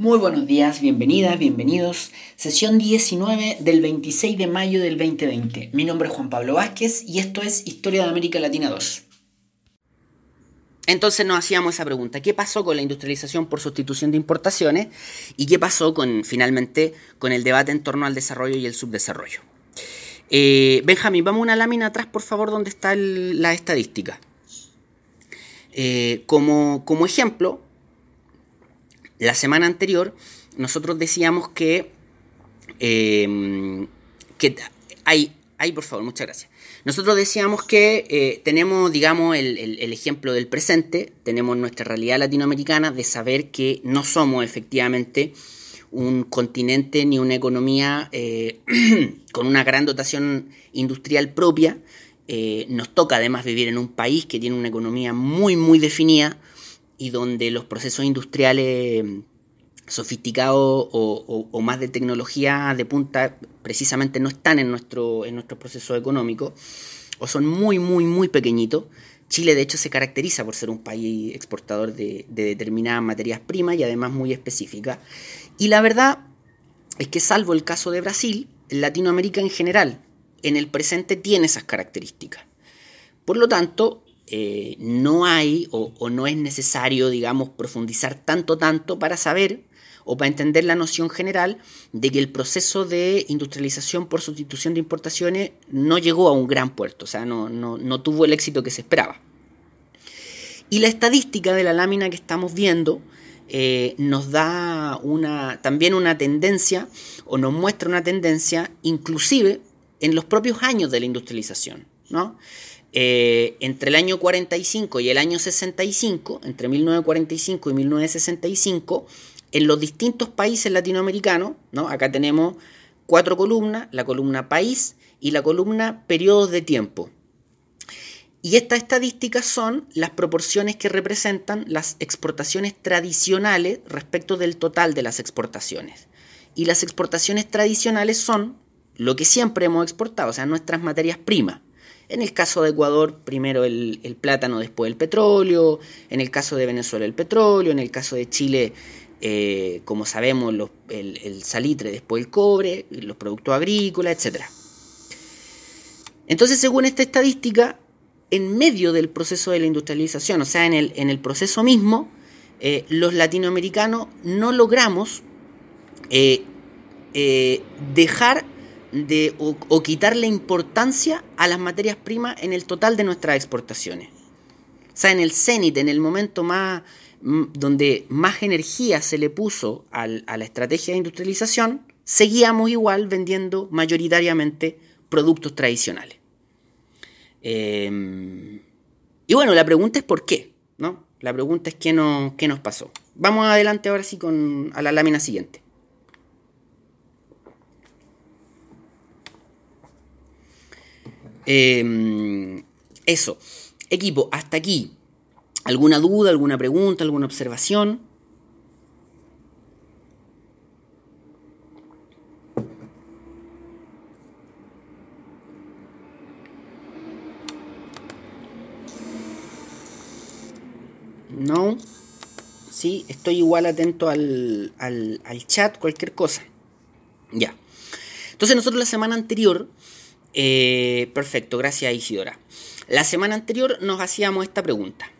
Muy buenos días, bienvenidas, bienvenidos. Sesión 19 del 26 de mayo del 2020. Mi nombre es Juan Pablo Vázquez y esto es Historia de América Latina 2. Entonces nos hacíamos esa pregunta, ¿qué pasó con la industrialización por sustitución de importaciones y qué pasó con finalmente con el debate en torno al desarrollo y el subdesarrollo? Eh, Benjamín, vamos una lámina atrás, por favor, donde está la estadística. Eh, como, como ejemplo, la semana anterior nosotros decíamos que, em, que hay, hay, por favor, muchas gracias. Nosotros decíamos que eh, tenemos, digamos, el, ejemplo del presente, tenemos nuestra realidad latinoamericana de saber que no somos efectivamente un continente ni una economía eh, con una gran dotación industrial propia. Eh, nos toca además vivir en un país que tiene una economía muy, muy definida, y donde los procesos industriales sofisticados o, más de tecnología de punta precisamente no están en nuestro, en nuestro proceso económico o son muy, muy, muy pequeñitos. Chile de hecho se caracteriza por ser un país exportador de, de determinadas materias primas y además muy específicas. Y la verdad es que salvo el caso de Brasil, Latinoamérica en general en el presente tiene esas características. Por lo tanto, eh, no hay o, no es necesario, digamos, profundizar tanto, tanto para saber o para entender la noción general de que el proceso de industrialización por sustitución de importaciones no llegó a un gran puerto, o sea, no, no, tuvo el éxito que se esperaba. Y la estadística de la lámina que estamos viendo eh, nos da una, también una tendencia o nos muestra una tendencia inclusive en los propios años de la industrialización. ¿no? Eh, entre el año 45 y el año 65, entre 1945 y 1965, en los distintos países latinoamericanos, ¿no? acá tenemos cuatro columnas, la columna país y la columna periodos de tiempo. Y estas estadísticas son las proporciones que representan las exportaciones tradicionales respecto del total de las exportaciones. Y las exportaciones tradicionales son lo que siempre hemos exportado, o sea, nuestras materias primas. En el caso de Ecuador, primero el, plátano, después el petróleo. En el caso de Venezuela, el petróleo. En el caso de Chile, eh, como sabemos, el, salitre, después el cobre, los productos agrícolas, etc. Entonces, según esta estadística, en medio del proceso de la industrialización, o sea, en el, en el proceso mismo, eh, los latinoamericanos no logramos eh, dejar de, o, quitarle importancia a las materias primas en el total de nuestras exportaciones. O sea, en el cenit, en el momento más donde más energía se le puso a la estrategia de industrialización, seguíamos igual vendiendo mayoritariamente productos tradicionales. Em, y bueno, la pregunta es por qué, ¿no? La pregunta es qué, no, qué nos pasó. Vamos adelante ahora sí con a la lámina siguiente. Em, eso. Equipo, hasta aquí. ¿Alguna duda, alguna pregunta, alguna observación? No. Sí, estoy igual atento al, al, al chat, cualquier cosa. Ya. Entonces nosotros la semana anterior eh, perfecto, gracias Isidora. La semana anterior nos hacíamos esta pregunta.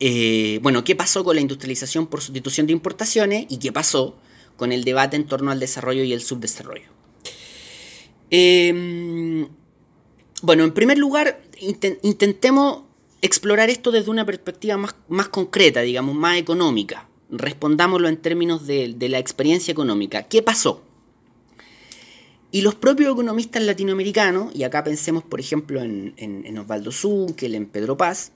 Eh, bueno, ¿qué pasó con la industrialización por sustitución de importaciones y qué pasó con el debate en torno al desarrollo y el subdesarrollo? Em, bueno, en primer lugar, intentemos explorar esto desde una perspectiva más, concreta, digamos, más económica. Respondámoslo en términos de la experiencia económica. ¿Qué pasó? Y los propios economistas latinoamericanos, y acá pensemos por ejemplo en, en, Osvaldo Zunkel, en Pedro Paz,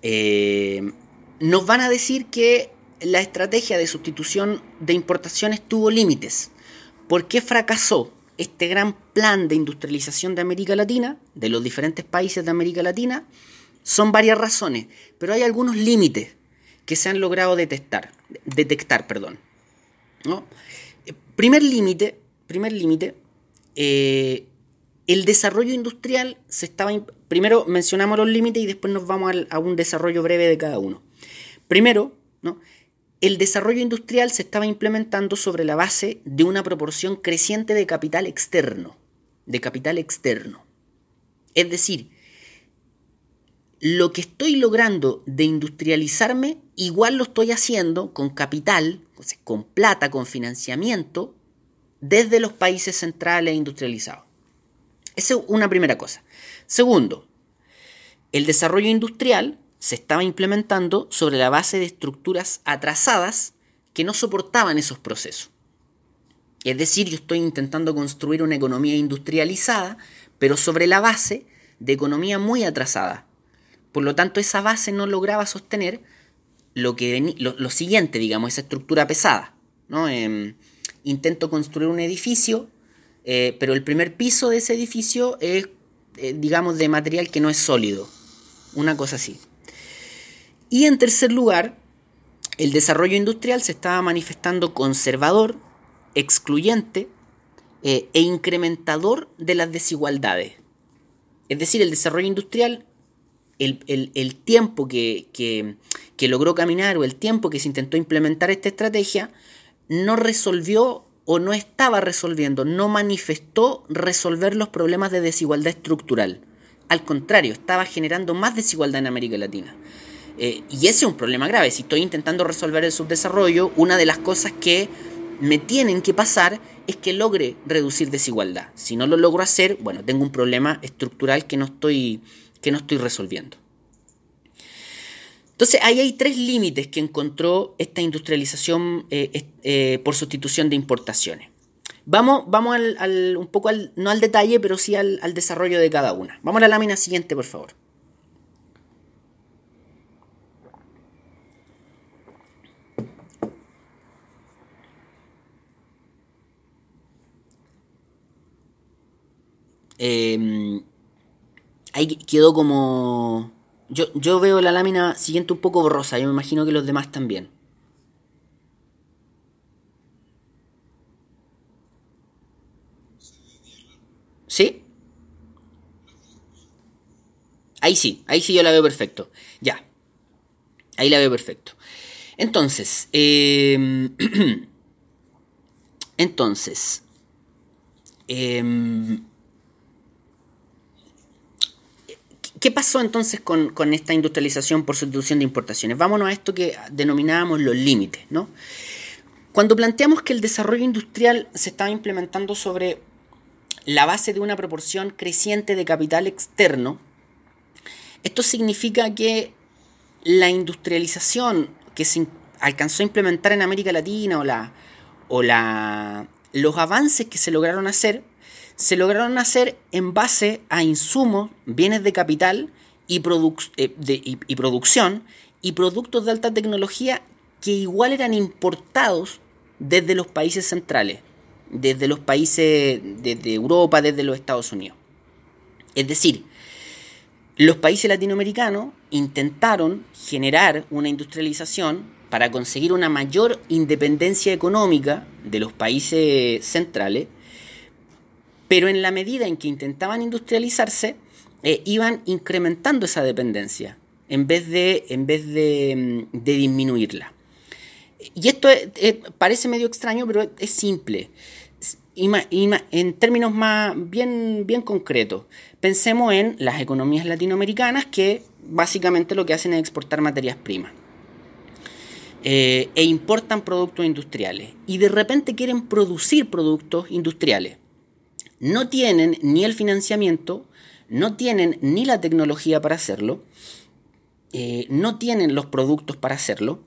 eh, nos van a decir que la estrategia de sustitución de importaciones tuvo límites. ¿Por qué fracasó este gran plan de industrialización de América Latina, de los diferentes países de América Latina? Son varias razones, pero hay algunos límites que se han logrado detectar. detectar perdón. ¿no? Primer límite primer límite, eh, el desarrollo industrial se estaba... Primero mencionamos los límites y después nos vamos a un desarrollo breve de cada uno. Primero, ¿no? el desarrollo industrial se estaba implementando sobre la base de una proporción creciente de capital externo, de capital externo. Es decir, lo que estoy logrando de industrializarme, igual lo estoy haciendo con capital, con plata, con financiamiento, desde los países centrales industrializados. Esa es una primera cosa. Segundo, el desarrollo industrial se estaba implementando sobre la base de estructuras atrasadas que no soportaban esos procesos. Es decir, yo estoy intentando construir una economía industrializada, pero sobre la base de economía muy atrasada. Por lo tanto, esa base no lograba sostener lo, que lo, siguiente, digamos, esa estructura pesada. ¿no? Em, intento construir un edificio, eh, pero el primer piso de ese edificio es, eh, digamos, de material que no es sólido. Una cosa así. Y en tercer lugar, el desarrollo industrial se estaba manifestando conservador, excluyente eh, e incrementador de las desigualdades. Es decir, el desarrollo industrial, el, tiempo que, que, logró caminar o el tiempo que se intentó implementar esta estrategia, no resolvió o no estaba resolviendo, no manifestó resolver los problemas de desigualdad estructural. Al contrario, estaba generando más desigualdad en América Latina. Eh, y ese es un problema grave. Si estoy intentando resolver el subdesarrollo, una de las cosas que me tienen que pasar es que logre reducir desigualdad. Si no lo logro hacer, bueno, tengo un problema estructural que no estoy, que no estoy resolviendo. Entonces, ahí hay tres límites que encontró esta industrialización eh, eh, por sustitución de importaciones. Vamos, vamos al, un poco al, no al detalle, pero sí al, desarrollo de cada una. Vamos a la lámina siguiente, por favor. Eh, ahí quedó como... Yo, yo veo la lámina siguiente un poco borrosa, yo me imagino que los demás también. ¿Sí? Ahí sí, ahí sí yo la veo perfecto. Ya. Ahí la veo perfecto. Entonces, eh, entonces, eh, ¿Qué pasó entonces con, esta industrialización por sustitución de importaciones? Vámonos a esto que denominábamos los límites, ¿no? Cuando planteamos que el desarrollo industrial se estaba implementando sobre la base de una proporción creciente de capital externo, esto significa que la industrialización que se alcanzó a implementar en América Latina o, la, o la, los avances que se lograron hacer se lograron hacer en base a insumos, bienes de capital y, eh, y, producción y productos de alta tecnología que igual eran importados desde los países centrales, desde los países de Europa, desde los Estados Unidos. Es decir, los países latinoamericanos intentaron generar una industrialización para conseguir una mayor independencia económica de los países centrales pero en la medida en que intentaban industrializarse, eh, iban incrementando esa dependencia en vez de, en vez de, mm, disminuirla. Y esto parece medio extraño, pero es simple. en términos más bien, bien concretos, pensemos en las economías latinoamericanas que básicamente lo que hacen es exportar materias primas. Eh, e importan productos industriales. Y de repente quieren producir productos industriales no tienen ni el financiamiento, no tienen ni la tecnología para hacerlo, eh, no tienen los productos para hacerlo.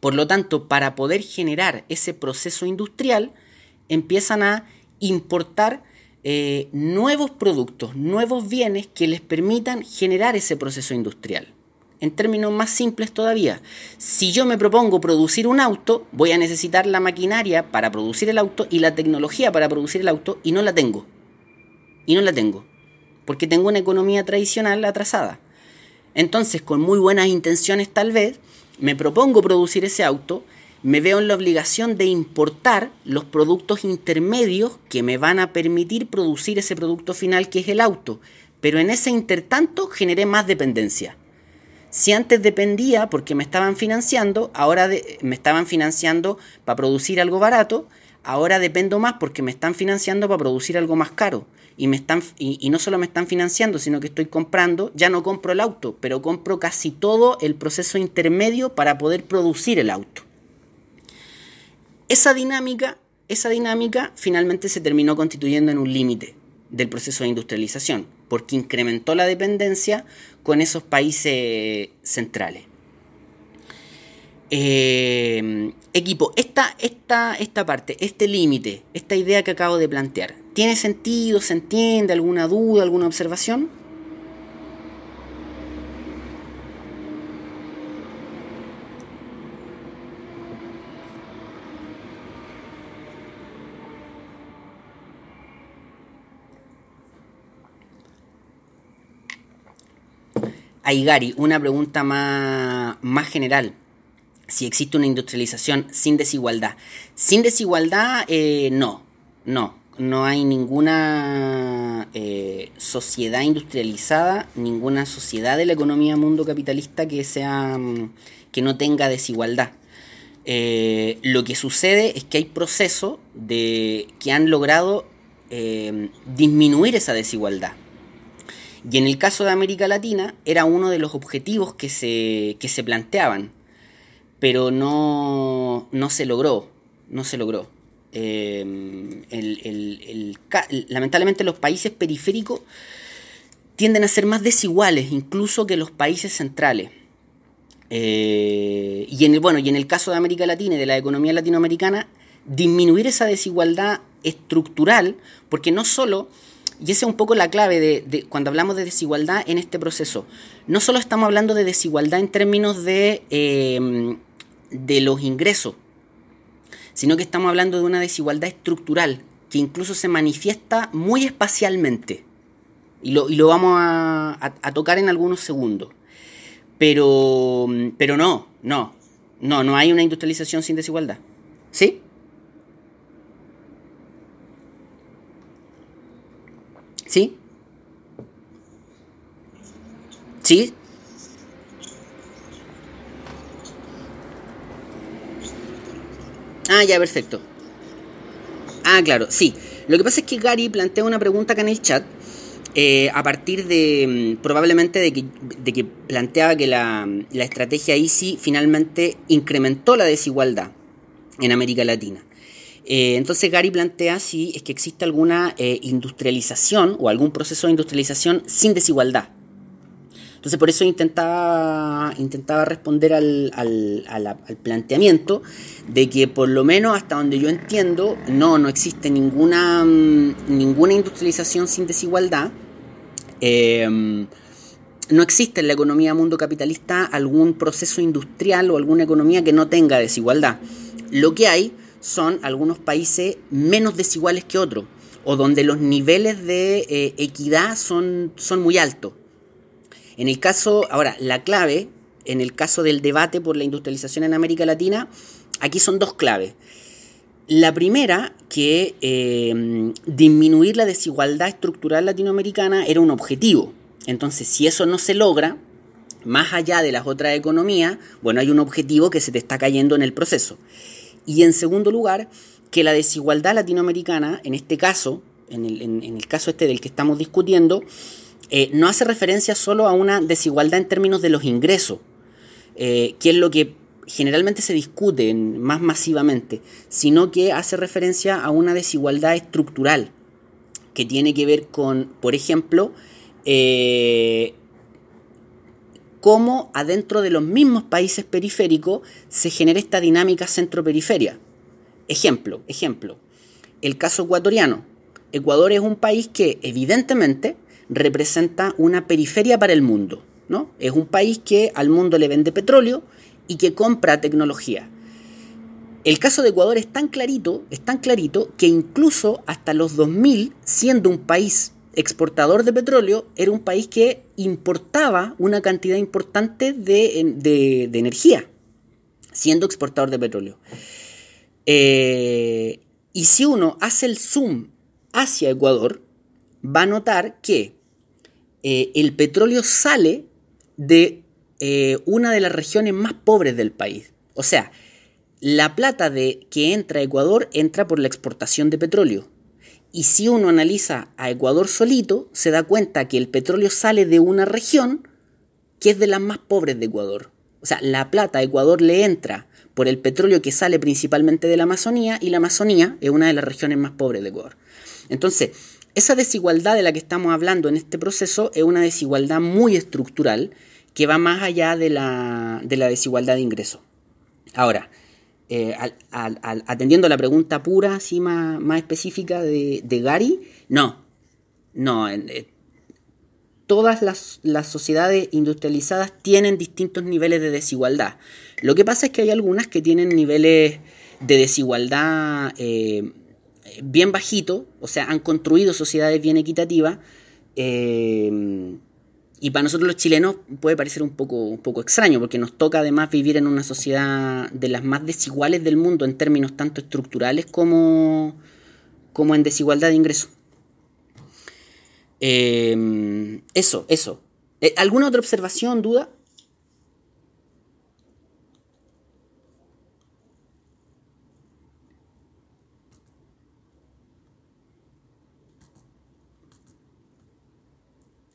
Por lo tanto, para poder generar ese proceso industrial, empiezan a importar eh, nuevos productos, nuevos bienes que les permitan generar ese proceso industrial en términos más simples todavía, si yo me propongo producir un auto, voy a necesitar la maquinaria para producir el auto y la tecnología para producir el auto y no la tengo. Y no la tengo. Porque tengo una economía tradicional atrasada. Entonces, con muy buenas intenciones tal vez, me propongo producir ese auto, me veo en la obligación de importar los productos intermedios que me van a permitir producir ese producto final que es el auto. Pero en ese intertanto generé más dependencia Si antes dependía porque me estaban financiando, ahora me estaban financiando para producir algo barato, ahora dependo más porque me están financiando para producir algo más caro. Y, me están, y, no solo me están financiando, sino que estoy comprando, ya no compro el auto, pero compro casi todo el proceso intermedio para poder producir el auto. Esa dinámica, esa dinámica finalmente se terminó constituyendo en un límite del proceso de industrialización, porque incrementó la dependencia con esos países centrales. Eh, equipo, esta, esta, esta parte, este límite, esta idea que acabo de plantear, ¿tiene sentido? ¿Se entiende? ¿Alguna duda? ¿Alguna observación? Gary, una pregunta más, más general. Si existe una industrialización sin desigualdad. Sin desigualdad, eh, no, no. No hay ninguna eh, sociedad industrializada, ninguna sociedad de la economía mundo capitalista que sea mm, que no tenga desigualdad. Eh, lo que sucede es que hay procesos de, que han logrado disminuir esa desigualdad. Y en el caso de América Latina era uno de los objetivos que se, se planteaban, pero no, no, se logró, no se logró. Em, lamentablemente los países periféricos tienden a ser más desiguales incluso que los países centrales. Eh, y, en el, bueno, y en el caso de América Latina y de la economía latinoamericana, disminuir esa desigualdad estructural, porque no solo y esa es un poco la clave de, cuando hablamos de desigualdad en este proceso. No solo estamos hablando de desigualdad en términos de, em, de los ingresos, sino que estamos hablando de una desigualdad estructural que incluso se manifiesta muy espacialmente. Y lo, y lo vamos a, a, tocar en algunos segundos. Pero, pero no, no, no, no hay una industrialización sin desigualdad. ¿Sí? ¿Sí? Ah, ya, perfecto. Ah, claro, sí. Lo que pasa es que Gary plantea una pregunta acá en el chat. Eh, a partir de mm, probablemente de que, de que planteaba que la, la estrategia Easy finalmente incrementó la desigualdad en América Latina. Eh, entonces Gary plantea si es que existe alguna eh, industrialización o algún proceso de industrialización sin desigualdad. Entonces por eso intentaba, intentaba responder al, planteamiento de que por lo menos hasta donde yo entiendo, no, no existe ninguna, mm, ninguna industrialización sin desigualdad. Em, no existe en la economía mundo capitalista algún proceso industrial o alguna economía que no tenga desigualdad. Lo que hay son algunos países menos desiguales que otros, o donde los niveles de eh, equidad son, son muy altos. En el caso, ahora, la clave, en el caso del debate por la industrialización en América Latina, aquí son dos claves. La primera, que eh, disminuir la desigualdad estructural latinoamericana era un objetivo. Entonces, si eso no se logra, más allá de las otras economías, bueno, hay un objetivo que se te está cayendo en el proceso. Y en segundo lugar, que la desigualdad latinoamericana, en este caso, en el, caso este del que estamos discutiendo, eh, no hace referencia solo a una desigualdad en términos de los ingresos, eh, que es lo que generalmente se discute más masivamente, sino que hace referencia a una desigualdad estructural, que tiene que ver con, por ejemplo, eh, cómo adentro de los mismos países periféricos se genera esta dinámica centro-periferia. Ejemplo, ejemplo, el caso ecuatoriano. Ecuador es un país que evidentemente representa una periferia para el mundo, ¿no? Es un país que al mundo le vende petróleo y que compra tecnología. El caso de Ecuador es tan clarito, es tan clarito que incluso hasta los 2000, siendo un país exportador de petróleo, era un país que importaba una cantidad importante de, energía, siendo exportador de petróleo. Eh, y si uno hace el zoom hacia Ecuador, va a notar que eh, el petróleo sale de eh, una de las regiones más pobres del país. O sea, la plata de, que entra a Ecuador entra por la exportación de petróleo. Y si uno analiza a Ecuador solito, se da cuenta que el petróleo sale de una región que es de las más pobres de Ecuador. O sea, la plata a Ecuador le entra por el petróleo que sale principalmente de la Amazonía y la Amazonía es una de las regiones más pobres de Ecuador. Entonces, esa desigualdad de la que estamos hablando en este proceso es una desigualdad muy estructural que va más allá de la, desigualdad de ingresos. Ahora, eh, atendiendo a la pregunta pura, así más, específica de, Gary, no, no, eh, todas las, sociedades industrializadas tienen distintos niveles de desigualdad. Lo que pasa es que hay algunas que tienen niveles de desigualdad eh, bien bajitos, o sea, han construido sociedades bien equitativas. Eh, y para nosotros los chilenos puede parecer un poco, un poco extraño, porque nos toca además vivir en una sociedad de las más desiguales del mundo en términos tanto estructurales como, como en desigualdad de ingresos. Em, eso, eso. Eh, ¿Alguna otra observación, duda?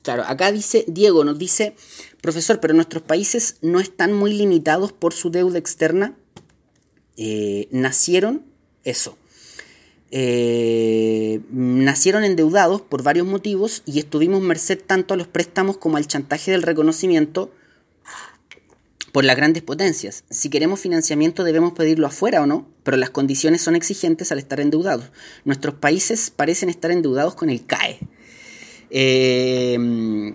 Claro, acá dice, Diego nos dice, profesor, pero nuestros países no están muy limitados por su deuda externa. Eh, nacieron, eso, eh, nacieron endeudados por varios motivos y estuvimos merced tanto a los préstamos como al chantaje del reconocimiento por las grandes potencias. Si queremos financiamiento debemos pedirlo afuera o no, pero las condiciones son exigentes al estar endeudados. Nuestros países parecen estar endeudados con el CAE. Eh,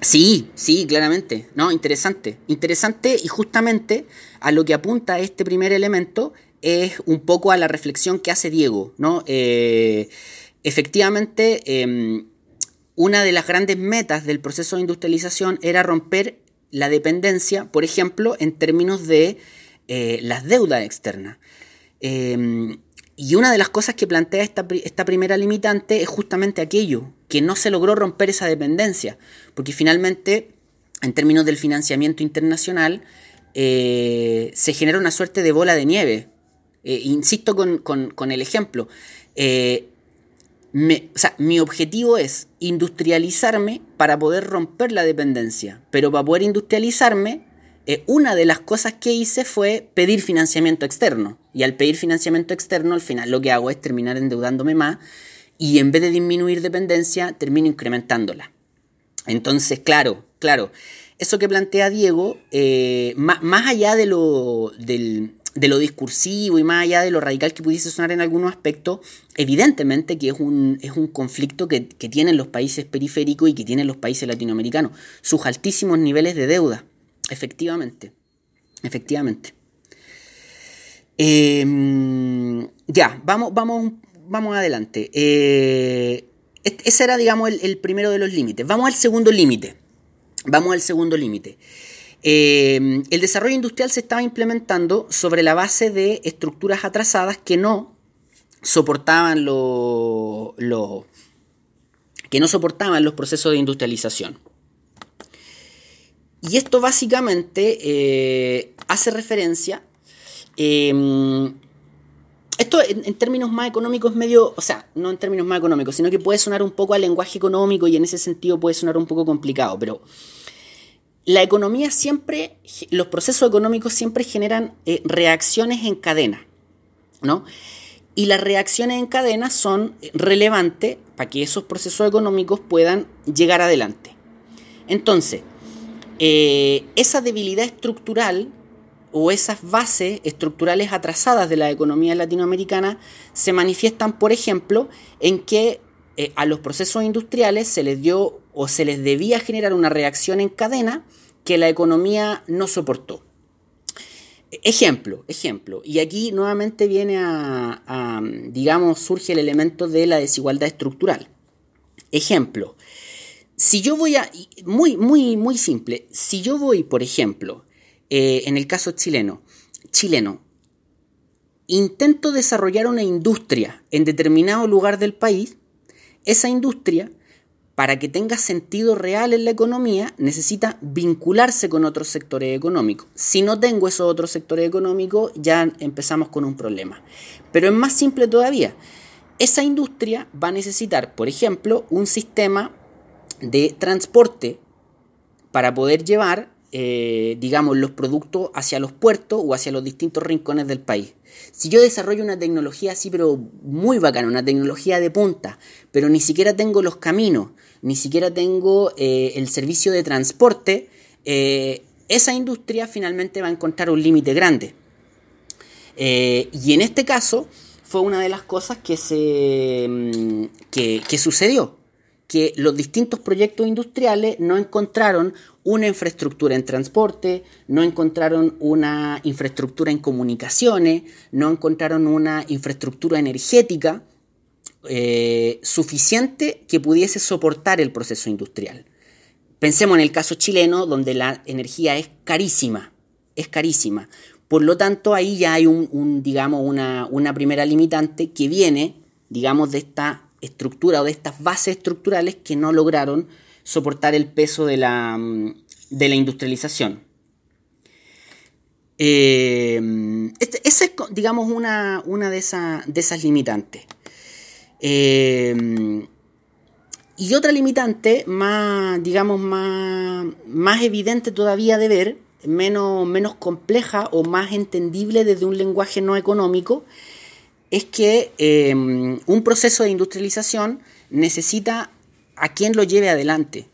sí, sí, claramente. No, interesante. Interesante y justamente a lo que apunta este primer elemento es un poco a la reflexión que hace Diego, ¿no? Eh, efectivamente, em, una de las grandes metas del proceso de industrialización era romper la dependencia, por ejemplo, en términos de eh, las deudas externas. Em, y una de las cosas que plantea esta, esta, primera limitante es justamente aquello, que no se logró romper esa dependencia, porque finalmente, en términos del financiamiento internacional, eh, se genera una suerte de bola de nieve. Eh, insisto con, el ejemplo. Eh, mi objetivo es industrializarme para poder romper la dependencia, pero para poder industrializarme una de las cosas que hice fue pedir financiamiento externo. Y al pedir financiamiento externo, al final lo que hago es terminar endeudándome más y en vez de disminuir dependencia, termino incrementándola. Entonces, claro, claro, eso que plantea Diego, eh, más, allá de lo, de lo discursivo y más allá de lo radical que pudiese sonar en algunos aspectos, evidentemente que es un, es un conflicto que, que tienen los países periféricos y que tienen los países latinoamericanos, sus altísimos niveles de deuda. Efectivamente, efectivamente. Em, ya, vamos, vamos, vamos adelante. Eh, ese era, digamos, el, primero de los límites. Vamos al segundo límite. Vamos al segundo límite. Em, el desarrollo industrial se estaba implementando sobre la base de estructuras atrasadas que no soportaban lo, que no soportaban los procesos de industrialización. Y esto básicamente eh, hace referencia, esto en, términos más económicos medio, o sea, no en términos más económicos, sino que puede sonar un poco al lenguaje económico y en ese sentido puede sonar un poco complicado, pero la economía siempre, los procesos económicos siempre generan eh, reacciones en cadena, ¿no? Y las reacciones en cadena son relevantes para que esos procesos económicos puedan llegar adelante. Entonces, eh, esa debilidad estructural o esas bases estructurales atrasadas de la economía latinoamericana se manifiestan, por ejemplo, en que eh, a los procesos industriales se les dio o se les debía generar una reacción en cadena que la economía no soportó. Ejemplo, ejemplo, y aquí nuevamente viene a digamos, surge el elemento de la desigualdad estructural. Ejemplo, si yo voy a, muy, muy, muy simple, si yo voy, por ejemplo, eh, en el caso chileno, chileno, intento desarrollar una industria en determinado lugar del país, esa industria para que tenga sentido real en la economía, necesita vincularse con otros sectores económicos. Si no tengo esos otros sectores económicos, ya empezamos con un problema. Pero es más simple todavía. Esa industria va a necesitar, por ejemplo, un sistema de transporte para poder llevar, eh, digamos, los productos hacia los puertos o hacia los distintos rincones del país. Si yo desarrollo una tecnología así, pero muy bacana, una tecnología de punta, pero ni siquiera tengo los caminos, ni siquiera tengo eh, el servicio de transporte, eh, esa industria finalmente va a encontrar un límite grande. Y en este caso fue una de las cosas que, se, mm, que sucedió que los distintos proyectos industriales no encontraron una infraestructura en transporte, no encontraron una infraestructura en comunicaciones, no encontraron una infraestructura energética eh, suficiente que pudiese soportar el proceso industrial. Pensemos en el caso chileno, donde la energía es carísima, es carísima. Por lo tanto, ahí ya hay un, digamos, una, una primera limitante que viene, digamos, de esta estructura o de estas bases estructurales que no lograron soportar el peso de la, mm, de la industrialización. Eh, este, esa es, digamos, una, una de, de, esas limitantes. Eh, y otra limitante más, digamos, más, más evidente todavía de ver, menos, menos compleja o más entendible desde un lenguaje no económico, es que em, un proceso de industrialización necesita a quien lo lleve adelante.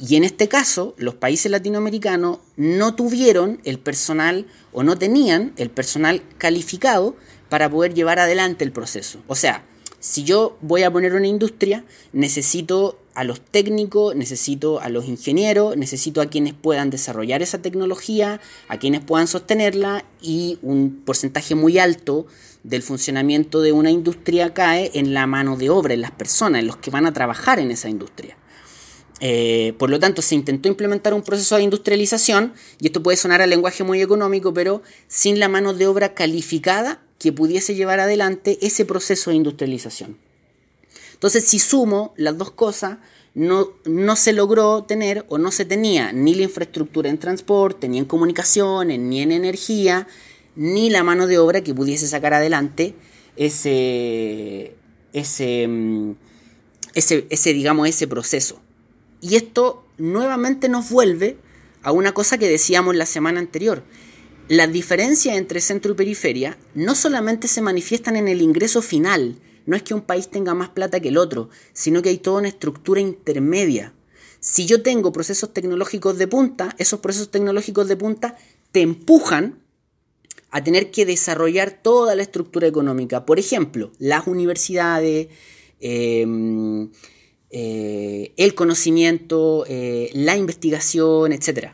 Y en este caso, los países latinoamericanos no tuvieron el personal o no tenían el personal calificado para poder llevar adelante el proceso. O sea, si yo voy a poner una industria, necesito a los técnicos, necesito a los ingenieros, necesito a quienes puedan desarrollar esa tecnología, a quienes puedan sostenerla y un porcentaje muy alto del funcionamiento de una industria cae en la mano de obra, en las personas, en los que van a trabajar en esa industria. Eh, por lo tanto, se intentó implementar un proceso de industrialización, y esto puede sonar al lenguaje muy económico, pero sin la mano de obra calificada que pudiese llevar adelante ese proceso de industrialización. Entonces, si sumo las dos cosas, no, no, se logró tener o no se tenía ni la infraestructura en transporte, ni en comunicaciones, ni en energía, ni la mano de obra que pudiese sacar adelante ese, ese, mm, ese, ese, digamos, ese proceso. Y esto nuevamente nos vuelve a una cosa que decíamos la semana anterior. Las diferencias entre centro y periferia no solamente se manifiestan en el ingreso final, no es que un país tenga más plata que el otro, sino que hay toda una estructura intermedia. Si yo tengo procesos tecnológicos de punta, esos procesos tecnológicos de punta te empujan a tener que desarrollar toda la estructura económica. Por ejemplo, las universidades, em, eh, el conocimiento, eh, la investigación, etc.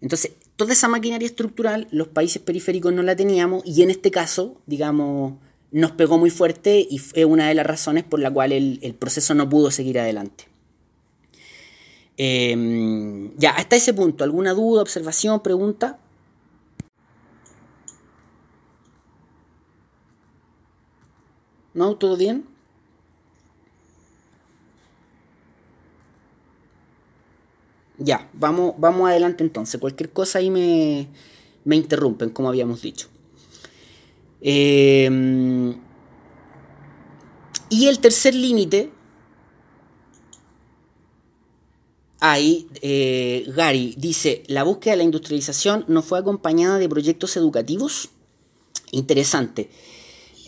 Entonces, toda esa maquinaria estructural los países periféricos no la teníamos y en este caso, digamos, nos pegó muy fuerte y fue una de las razones por la cual el, proceso no pudo seguir adelante. Em, ya, hasta ese punto, ¿alguna duda, observación, pregunta? ¿No? ¿Todo bien? Ya, vamos, vamos adelante entonces. Cualquier cosa ahí me, me interrumpen, como habíamos dicho. Em, y el tercer límite, ahí eh, Gary dice, la búsqueda de la industrialización no fue acompañada de proyectos educativos. Interesante.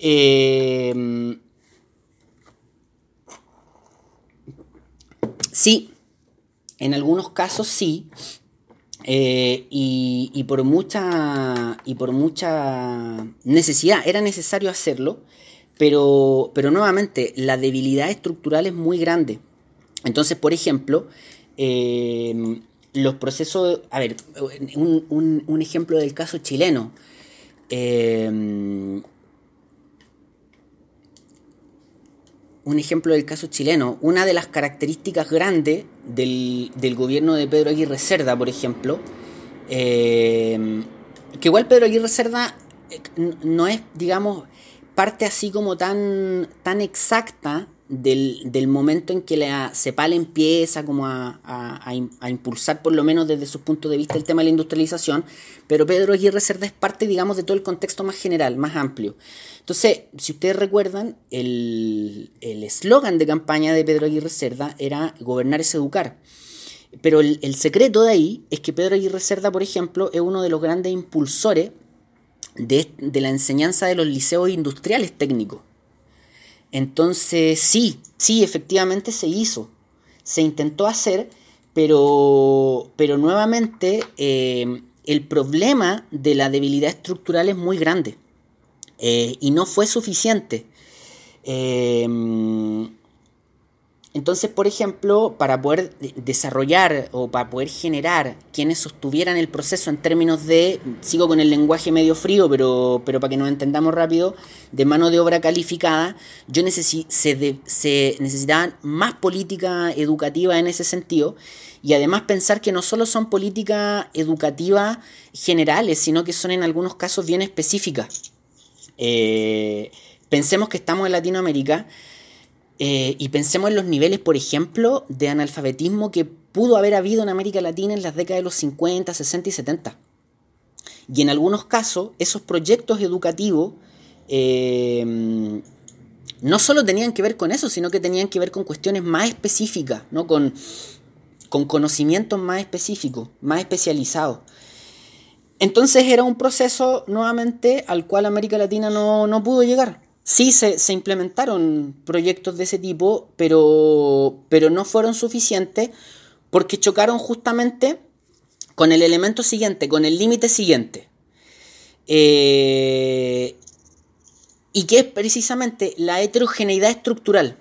Em, sí, en algunos casos sí. Eh, y, por mucha, y por mucha necesidad, era necesario hacerlo, pero, pero nuevamente la debilidad estructural es muy grande. Entonces, por ejemplo, em, los procesos, a ver, un, un ejemplo del caso chileno. Eh, un ejemplo del caso chileno. Una de las características grandes del, gobierno de Pedro Aguirre Cerda, por ejemplo, eh, que igual Pedro Aguirre Cerda eh, no es, digamos, parte así como tan, tan exacta del, momento en que la CEPAL empieza como a, impulsar, por lo menos desde su punto de vista, el tema de la industrialización, pero Pedro Aguirre Cerda es parte, digamos, de todo el contexto más general, más amplio. Entonces, si ustedes recuerdan, el eslogan de campaña de Pedro Aguirre Cerda era gobernar es educar. Pero el, secreto de ahí es que Pedro Aguirre Cerda, por ejemplo, es uno de los grandes impulsores de, de la enseñanza de los liceos industriales técnicos. Entonces, sí, sí, efectivamente se hizo. Se intentó hacer, pero, pero nuevamente eh, el problema de la debilidad estructural es muy grande eh, y no fue suficiente. Eh, entonces, por ejemplo, para poder desarrollar o para poder generar quienes sostuvieran el proceso en términos de, sigo con el lenguaje medio frío, pero, pero para que nos entendamos rápido, de mano de obra calificada, yo necesi se, se necesitaban más política educativa en ese sentido y además pensar que no solo son políticas educativas generales, sino que son en algunos casos bien específicas. Eh, pensemos que estamos en Latinoamérica eh, y pensemos en los niveles, por ejemplo, de analfabetismo que pudo haber habido en América Latina en las décadas de los 50, 60 y 70. Y en algunos casos, esos proyectos educativos eh, no solo tenían que ver con eso, sino que tenían que ver con cuestiones más específicas, ¿no? con, con conocimientos más específicos, más especializados. Entonces era un proceso nuevamente al cual América Latina no, no pudo llegar. Sí, se, implementaron proyectos de ese tipo, pero, pero no fueron suficientes porque chocaron justamente con el elemento siguiente, con el límite siguiente. Eh, y que es precisamente la heterogeneidad estructural.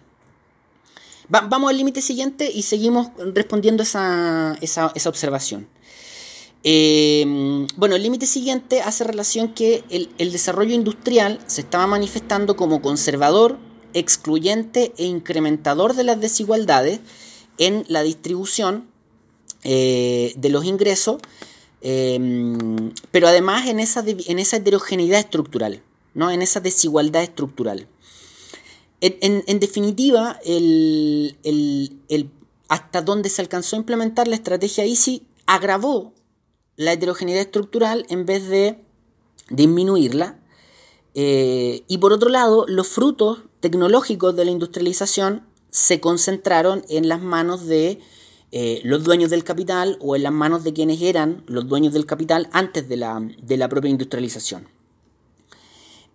vamos al límite siguiente y seguimos respondiendo esa, esa, esa observación. Eh, bueno, el límite siguiente hace relación que el, desarrollo industrial se estaba manifestando como conservador, excluyente e incrementador de las desigualdades en la distribución eh, de los ingresos, eh, pero además en esa, en esa heterogeneidad estructural, ¿no? en esa desigualdad estructural. En, definitiva, el, hasta donde se alcanzó a implementar la estrategia ICI agravó la heterogeneidad estructural en vez de disminuirla. Eh, y por otro lado, los frutos tecnológicos de la industrialización se concentraron en las manos de eh, los dueños del capital o en las manos de quienes eran los dueños del capital antes de la, propia industrialización.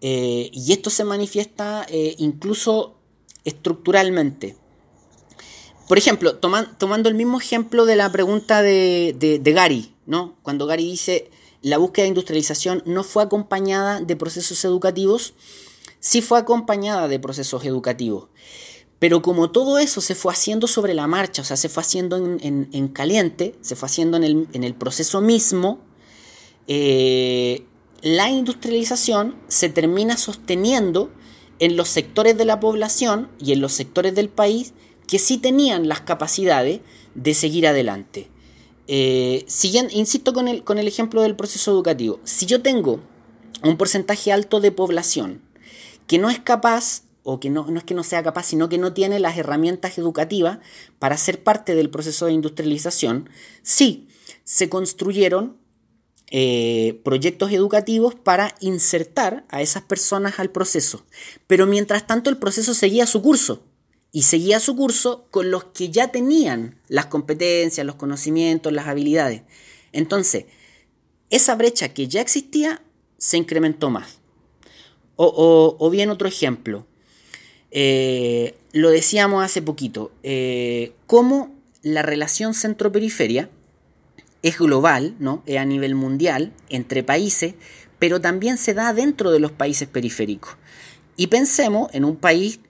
Eh, y esto se manifiesta incluso estructuralmente. Por ejemplo, tomando el mismo ejemplo de la pregunta de, de, Gary, ¿no? Cuando Gary dice la búsqueda de industrialización no fue acompañada de procesos educativos, sí fue acompañada de procesos educativos. Pero como todo eso se fue haciendo sobre la marcha, o sea, se fue haciendo en, caliente, se fue haciendo en el, proceso mismo, eh, la industrialización se termina sosteniendo en los sectores de la población y en los sectores del país que sí tenían las capacidades de seguir adelante. Eh, insisto con el, con el ejemplo del proceso educativo. Si yo tengo un porcentaje alto de población que no es capaz, o que no, no es que no sea capaz, sino que no tiene las herramientas educativas para ser parte del proceso de industrialización, sí, se construyeron eh, proyectos educativos para insertar a esas personas al proceso. Pero mientras tanto el proceso seguía su curso y seguía su curso con los que ya tenían las competencias, los conocimientos, las habilidades. Entonces, esa brecha que ya existía se incrementó más. O, bien otro ejemplo, eh, lo decíamos hace poquito, eh, cómo la relación centro-periferia es global, ¿no? es a nivel mundial, entre países, pero también se da dentro de los países periféricos. Y pensemos en un país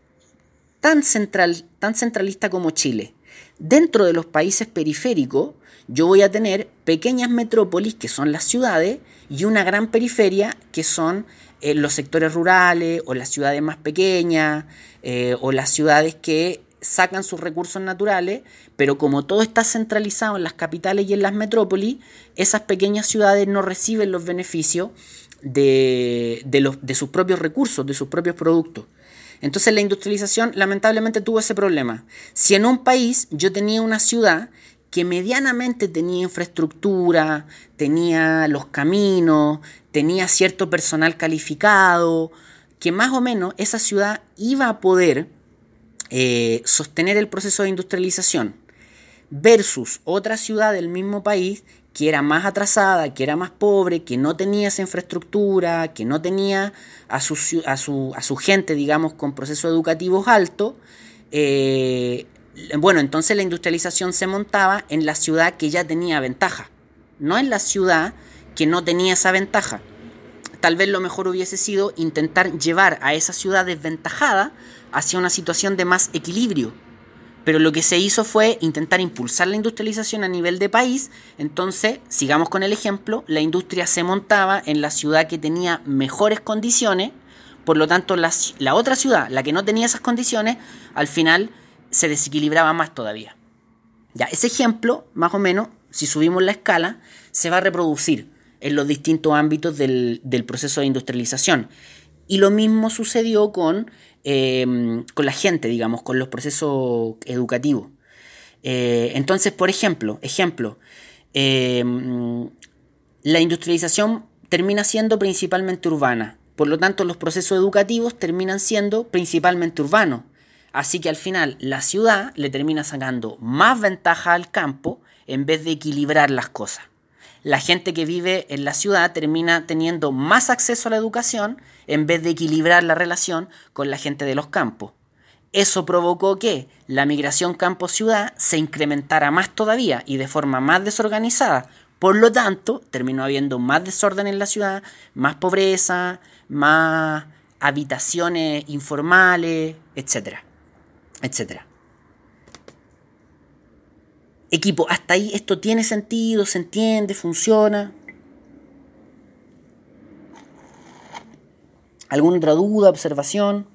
tan, central, tan centralista como Chile. Dentro de los países periféricos, yo voy a tener pequeñas metrópolis, que son las ciudades, y una gran periferia, que son eh, los sectores rurales, o las ciudades más pequeñas, eh, o las ciudades que sacan sus recursos naturales, pero como todo está centralizado en las capitales y en las metrópolis, esas pequeñas ciudades no reciben los beneficios de, de, los, de sus propios recursos, de sus propios productos. Entonces la industrialización lamentablemente tuvo ese problema. Si en un país yo tenía una ciudad que medianamente tenía infraestructura, tenía los caminos, tenía cierto personal calificado, que más o menos esa ciudad iba a poder eh, sostener el proceso de industrialización versus otra ciudad del mismo país que era más atrasada, que era más pobre, que no tenía esa infraestructura, que no tenía a su, a su, gente, digamos, con procesos educativos altos, eh, bueno, entonces la industrialización se montaba en la ciudad que ya tenía ventaja, no en la ciudad que no tenía esa ventaja. Tal vez lo mejor hubiese sido intentar llevar a esa ciudad desventajada hacia una situación de más equilibrio pero lo que se hizo fue intentar impulsar la industrialización a nivel de país. Entonces, sigamos con el ejemplo, la industria se montaba en la ciudad que tenía mejores condiciones, por lo tanto la, otra ciudad, la que no tenía esas condiciones, al final se desequilibraba más todavía. Ya, ese ejemplo, más o menos, si subimos la escala, se va a reproducir en los distintos ámbitos del proceso de industrialización. Y lo mismo sucedió con Em, con la gente, digamos, con los procesos educativos. Eh, entonces, por ejemplo, ejemplo, em, la industrialización termina siendo principalmente urbana, por lo tanto los procesos educativos terminan siendo principalmente urbanos. Así que al final la ciudad le termina sacando más ventaja al campo en vez de equilibrar las cosas. La gente que vive en la ciudad termina teniendo más acceso a la educación en vez de equilibrar la relación con la gente de los campos. Eso provocó que la migración campo-ciudad se incrementara más todavía y de forma más desorganizada. Por lo tanto, terminó habiendo más desorden en la ciudad, más pobreza, más habitaciones informales, etcétera, etcétera. Equipo, hasta ahí esto tiene sentido, se entiende, funciona. ¿Alguna otra duda, observación?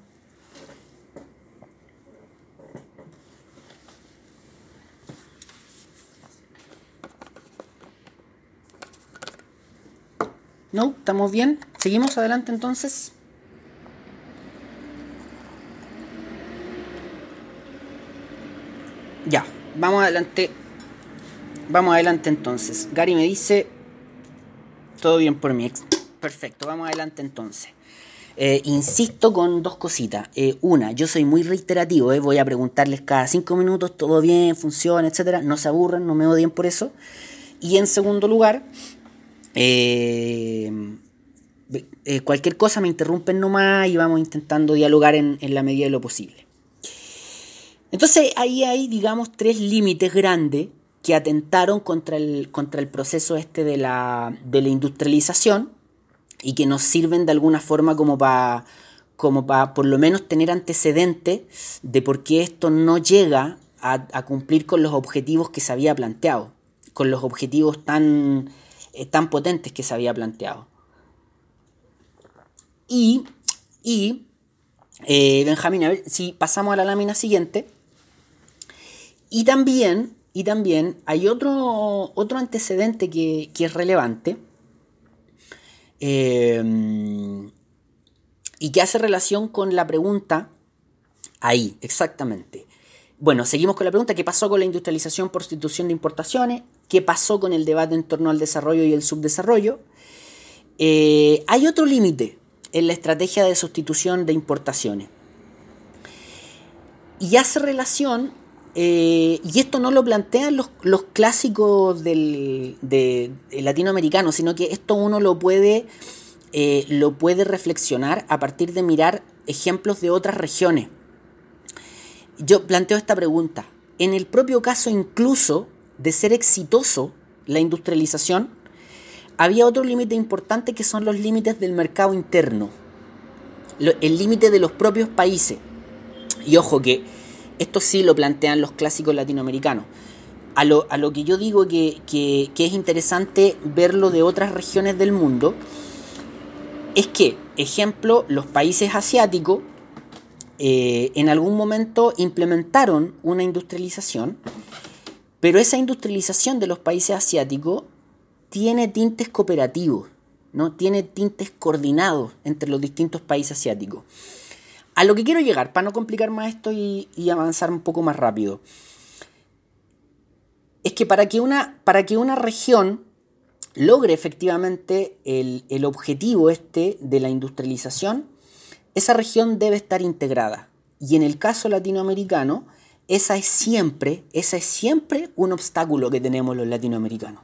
¿No? ¿Estamos bien? ¿Seguimos adelante entonces? Ya, vamos adelante. Vamos adelante entonces. Gary me dice, todo bien por ex. Perfecto, vamos adelante entonces. Eh, insisto con dos cositas. Eh, una, yo soy muy reiterativo, eh, voy a preguntarles cada cinco minutos, todo bien, funciona, etcétera. No se aburran, no me odien por eso. Y en segundo lugar, cualquier cosa me interrumpen nomás y vamos intentando dialogar en, la medida de lo posible. Entonces ahí hay, digamos, tres límites grandes que atentaron contra el, contra el proceso este de la, de la industrialización y que nos sirven de alguna forma como para como para por lo menos tener antecedente de por qué esto no llega a, cumplir con los objetivos que se había planteado, con los objetivos tan, eh, tan potentes que se había planteado. Y, y eh, Benjamín, a ver si pasamos a la lámina siguiente. Y también, y también hay otro, otro antecedente que, que es relevante, Em, y que hace relación con la pregunta ahí, exactamente. Bueno, seguimos con la pregunta, ¿qué pasó con la industrialización por sustitución de importaciones? ¿Qué pasó con el debate en torno al desarrollo y el subdesarrollo? Eh, hay otro límite en la estrategia de sustitución de importaciones. Y hace relación eh, y esto no lo plantean los, clásicos del, de, latinoamericano, sino que esto uno lo puede, eh, lo puede reflexionar a partir de mirar ejemplos de otras regiones. Yo planteo esta pregunta. En el propio caso incluso de ser exitoso la industrialización, había otro límite importante que son los límites del mercado interno, el límite de los propios países. Y ojo que esto sí lo plantean los clásicos latinoamericanos. A lo, que yo digo que, es interesante verlo de otras regiones del mundo es que, ejemplo, los países asiáticos eh, en algún momento implementaron una industrialización, pero esa industrialización de los países asiáticos tiene tintes cooperativos, ¿no? tiene tintes coordinados entre los distintos países asiáticos. A lo que quiero llegar, para no complicar más esto y, avanzar un poco más rápido, es que para que una, para que una región logre efectivamente el, el objetivo este de la industrialización, esa región debe estar integrada. Y en el caso latinoamericano, esa es siempre, esa es siempre un obstáculo que tenemos los latinoamericanos.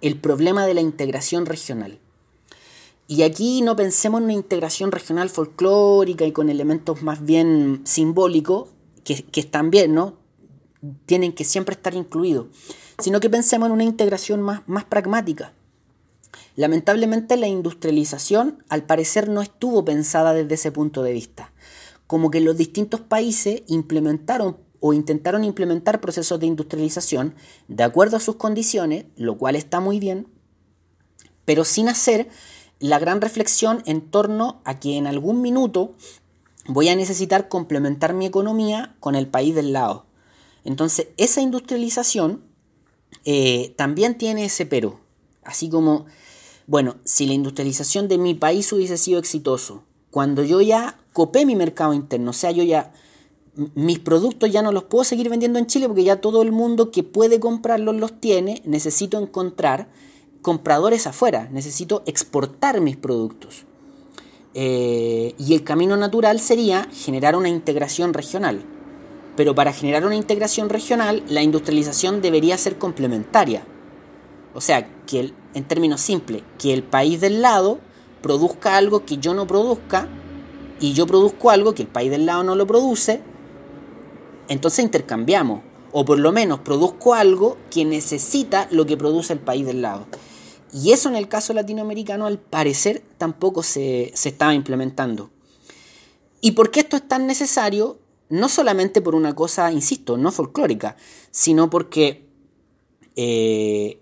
El problema de la integración regional. Y aquí no pensemos en una integración regional folclórica y con elementos más bien simbólicos, que, que están bien, ¿no? Tienen que siempre estar incluidos, sino que pensemos en una integración más, más pragmática. Lamentablemente la industrialización al parecer no estuvo pensada desde ese punto de vista. Como que los distintos países implementaron o intentaron implementar procesos de industrialización de acuerdo a sus condiciones, lo cual está muy bien, pero sin hacer la gran reflexión en torno a que en algún minuto voy a necesitar complementar mi economía con el país del lado. Entonces, esa industrialización eh, también tiene ese pero. Así como, bueno, si la industrialización de mi país hubiese sido exitoso, cuando yo ya copé mi mercado interno, o sea, yo ya mis productos ya no los puedo seguir vendiendo en Chile porque ya todo el mundo que puede comprarlos los tiene, necesito encontrar compradores afuera, necesito exportar mis productos. Eh, y el camino natural sería generar una integración regional. Pero para generar una integración regional, la industrialización debería ser complementaria. O sea, que en términos simples, que el país del lado produzca algo que yo no produzca y yo produzco algo que el país del lado no lo produce entonces intercambiamos. O por lo menos produzco algo que necesita lo que produce el país del lado. Y eso en el caso latinoamericano al parecer tampoco se, estaba implementando. ¿Y por qué esto es tan necesario? No solamente por una cosa, insisto, no folclórica, sino porque eh,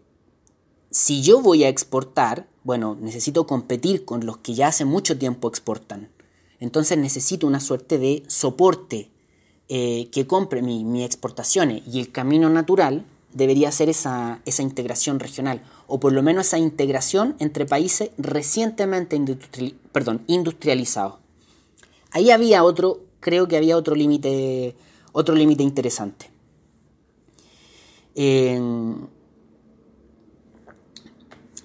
si yo voy a exportar, bueno, necesito competir con los que ya hace mucho tiempo exportan. Entonces necesito una suerte de soporte eh, que compre mis mi exportaciones y el camino natural debería ser esa, esa, integración regional, o por lo menos esa integración entre países recientemente industrializados. Ahí había otro, creo que había otro límite, otro límite interesante.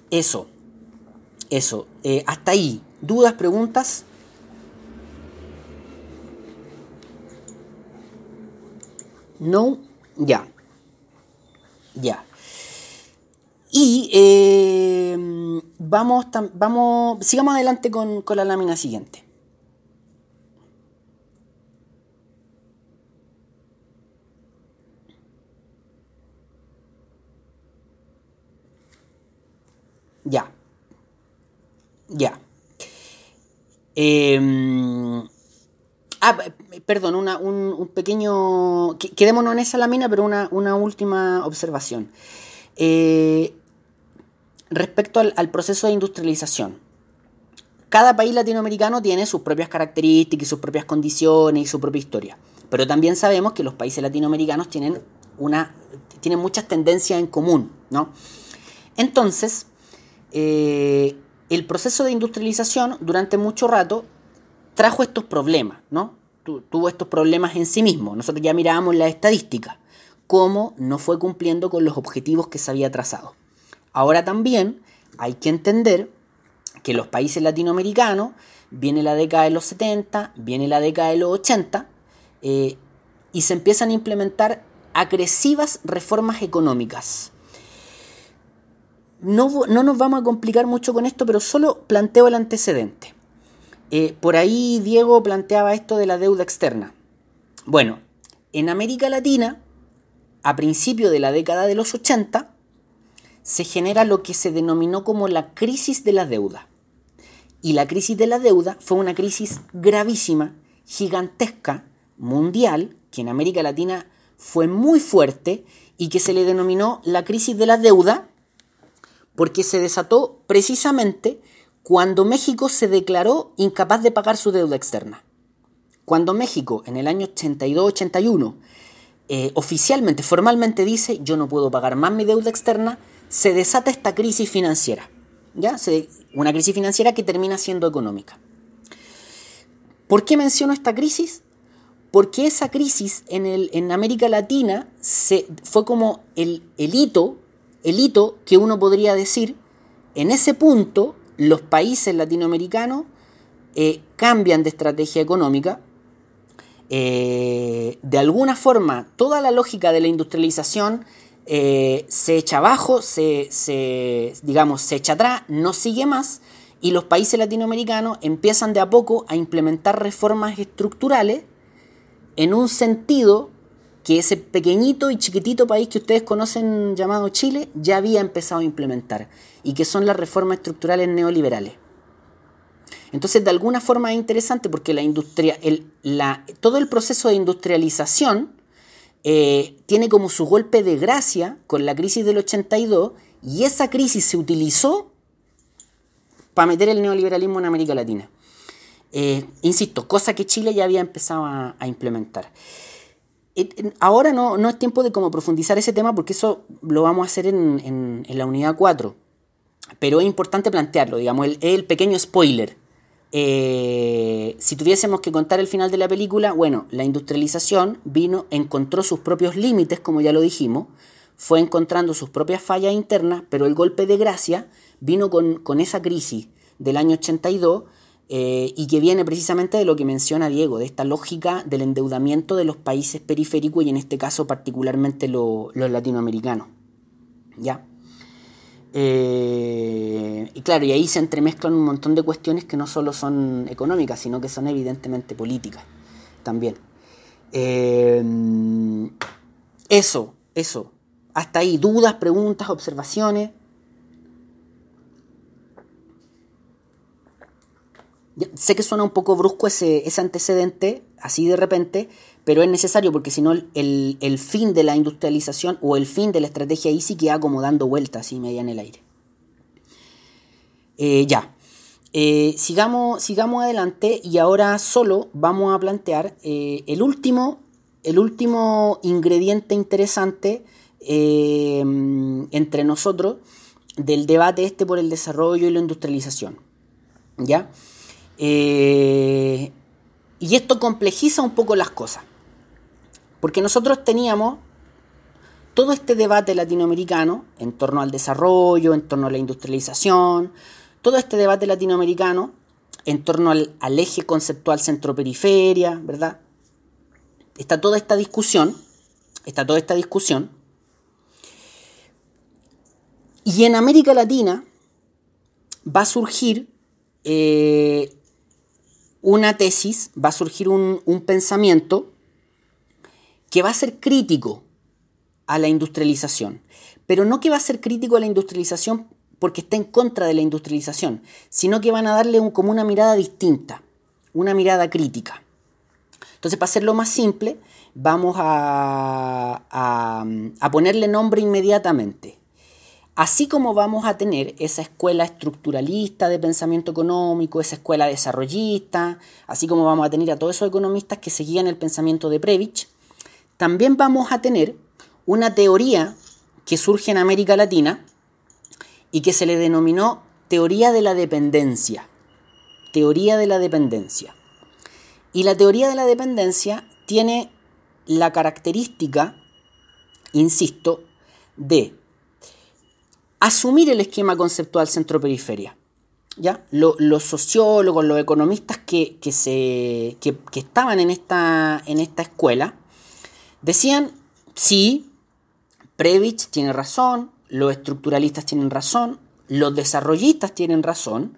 eso, eso, eh, hasta ahí. ¿Dudas, preguntas? No, ya. Ya. Y eh, vamos, vamos, sigamos adelante con, con la lámina siguiente. Ya. Ya. Eh, Ah, perdón, un, pequeño... Quedémonos en esa lámina, pero una, última observación. Eh, respecto al, proceso de industrialización. Cada país latinoamericano tiene sus propias características, sus propias condiciones y su propia historia. Pero también sabemos que los países latinoamericanos tienen, una, tienen muchas tendencias en común, ¿no? Entonces, eh, el proceso de industrialización durante mucho rato trajo estos problemas, ¿no? tuvo estos problemas en sí mismo. Nosotros ya mirábamos la estadística, cómo no fue cumpliendo con los objetivos que se había trazado. Ahora también hay que entender que los países latinoamericanos, viene la década de los 70, viene la década de los 80, eh, y se empiezan a implementar agresivas reformas económicas. No, no, nos vamos a complicar mucho con esto, pero solo planteo el antecedente. Eh, por ahí Diego planteaba esto de la deuda externa. Bueno, en América Latina, a principios de la década de los 80, se genera lo que se denominó como la crisis de la deuda. Y la crisis de la deuda fue una crisis gravísima, gigantesca, mundial, que en América Latina fue muy fuerte y que se le denominó la crisis de la deuda porque se desató precisamente cuando México se declaró incapaz de pagar su deuda externa. Cuando México en el año 82-81 eh, oficialmente, formalmente dice yo no puedo pagar más mi deuda externa, se desata esta crisis financiera. ¿ya? una crisis financiera que termina siendo económica. ¿Por qué menciono esta crisis? Porque esa crisis en, el, en América Latina se, fue como el, el hito, el hito que uno podría decir, en ese punto los países latinoamericanos eh, cambian de estrategia económica. Eh, de alguna forma, toda la lógica de la industrialización eh, se echa abajo, se, digamos, se echa atrás, no sigue más, y los países latinoamericanos empiezan de a poco a implementar reformas estructurales en un sentido que ese pequeñito y chiquitito país que ustedes conocen llamado Chile ya había empezado a implementar, y que son las reformas estructurales neoliberales. Entonces, de alguna forma es interesante porque la industria, el, la, todo el proceso de industrialización eh, tiene como su golpe de gracia con la crisis del 82 y esa crisis se utilizó para meter el neoliberalismo en América Latina. Eh, insisto, cosa que Chile ya había empezado a, implementar. Eh, ahora no, no, es tiempo de como profundizar ese tema porque eso lo vamos a hacer en, la unidad 4. Pero es importante plantearlo, digamos, el, el pequeño spoiler. Eh, si tuviésemos que contar el final de la película, bueno, la industrialización vino, encontró sus propios límites, como ya lo dijimos, fue encontrando sus propias fallas internas, pero el golpe de gracia vino con, esa crisis del año 82 eh, y que viene precisamente de lo que menciona Diego, de esta lógica del endeudamiento de los países periféricos y en este caso particularmente los latinoamericanos. ¿Ya? Eh, y claro, y ahí se entremezclan un montón de cuestiones que no solo son económicas, sino que son evidentemente políticas también. Eh, eso, eso. Hasta ahí, dudas, preguntas, observaciones. sé que suena un poco brusco ese, ese antecedente, así de repente, pero es necesario porque si no el, fin de la industrialización o el fin de la estrategia sí queda como dando vueltas y media en el aire. Eh, ya, eh, sigamos, sigamos adelante y ahora solo vamos a plantear eh, el, último, el último ingrediente interesante entre nosotros del debate este por el desarrollo y la industrialización. ¿Ya? y esto complejiza un poco las cosas. Porque nosotros teníamos todo este debate latinoamericano en torno al desarrollo, en torno a la industrialización, todo este debate latinoamericano en torno al, eje conceptual centro-periferia, ¿verdad? Está toda esta discusión, está toda esta discusión. Y en América Latina va a surgir eh, una tesis, va a surgir un, un pensamiento que va a ser crítico a la industrialización, pero no que va a ser crítico a la industrialización porque está en contra de la industrialización, sino que van a darle como una mirada distinta, una mirada crítica. Entonces, para hacerlo más simple, vamos a, a, ponerle nombre inmediatamente. Así como vamos a tener esa escuela estructuralista de pensamiento económico, esa escuela desarrollista, así como vamos a tener a todos esos economistas que seguían el pensamiento de Previch, también vamos a tener una teoría que surge en América Latina y que se le denominó teoría de la dependencia. Teoría de la dependencia. Y la teoría de la dependencia tiene la característica, insisto, de asumir el esquema conceptual centro-periferia. ¿Ya? Los, sociólogos, los economistas que, se, que, que estaban en esta, en esta escuela Decían, sí, Previch tiene razón, los estructuralistas tienen razón, los desarrollistas tienen razón,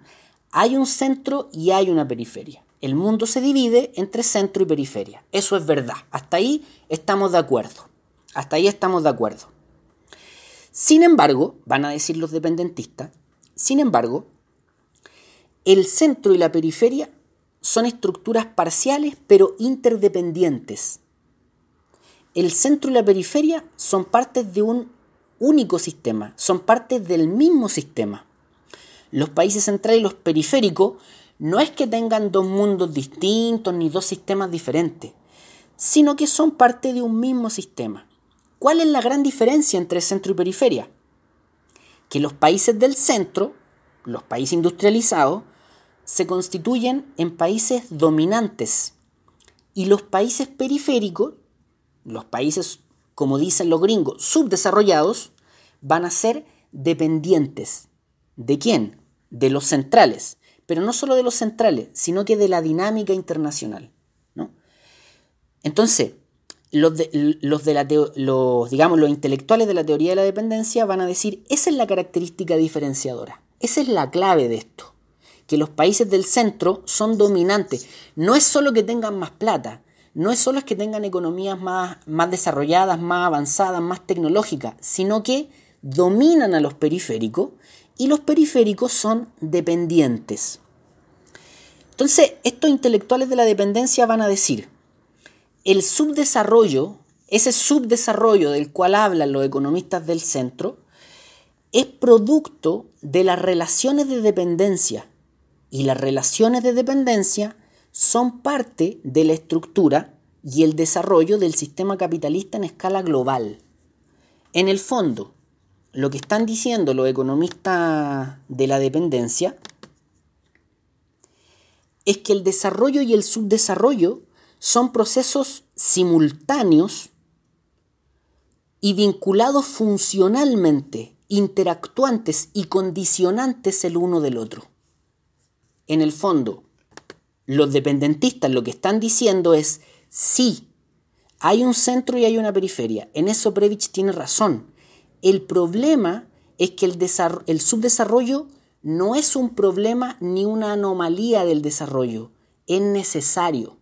hay un centro y hay una periferia. El mundo se divide entre centro y periferia. Eso es verdad. Hasta ahí estamos de acuerdo. Hasta ahí estamos de acuerdo. Sin embargo, van a decir los dependentistas, sin embargo, el centro y la periferia son estructuras parciales pero interdependientes el centro y la periferia son partes de un único sistema, son partes del mismo sistema. Los países centrales y los periféricos no es que tengan dos mundos distintos ni dos sistemas diferentes, sino que son parte de un mismo sistema. ¿Cuál es la gran diferencia entre centro y periferia? Que los países del centro, los países industrializados, se constituyen en países dominantes y los países periféricos, los países, como dicen los gringos, subdesarrollados, van a ser dependientes. ¿De quién? De los centrales. Pero no solo de los centrales, sino que de la dinámica internacional. ¿no? Entonces, los, de, los, de los, digamos, los intelectuales de la teoría de la dependencia van a decir, esa es la característica diferenciadora, esa es la clave de esto que los países del centro son dominantes. No es solo que tengan más plata, no es solo que tengan economías más, más desarrolladas, más avanzadas, más tecnológicas, sino que dominan a los periféricos y los periféricos son dependientes. Entonces, estos intelectuales de la dependencia van a decir, el subdesarrollo, ese subdesarrollo del cual hablan los economistas del centro, es producto de las relaciones de dependencia y las relaciones de dependencia son parte de la estructura y el desarrollo del sistema capitalista en escala global. En el fondo, lo que están diciendo los economistas de la dependencia es que el desarrollo y el subdesarrollo son procesos simultáneos y vinculados funcionalmente, interactuantes y condicionantes el uno del otro en el fondo, los dependentistas lo que están diciendo es, sí, hay un centro y hay una periferia. En eso Previch tiene razón. El problema es que el, el subdesarrollo no es un problema ni una anomalía del desarrollo, es necesario.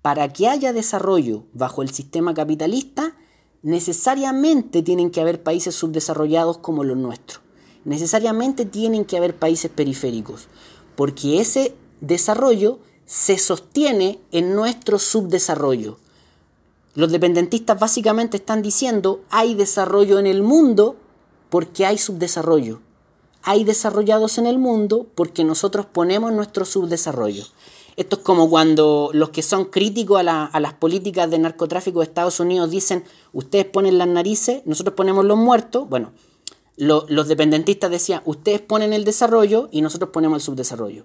Para que haya desarrollo bajo el sistema capitalista, necesariamente tienen que haber países subdesarrollados como los nuestros. Necesariamente tienen que haber países periféricos porque ese desarrollo se sostiene en nuestro subdesarrollo. Los dependentistas básicamente están diciendo hay desarrollo en el mundo porque hay subdesarrollo. Hay desarrollados en el mundo porque nosotros ponemos nuestro subdesarrollo. Esto es como cuando los que son críticos a, las políticas de narcotráfico de Estados Unidos dicen, ustedes ponen las narices, nosotros ponemos los muertos. Bueno, los dependentistas decían, ustedes ponen el desarrollo y nosotros ponemos el subdesarrollo.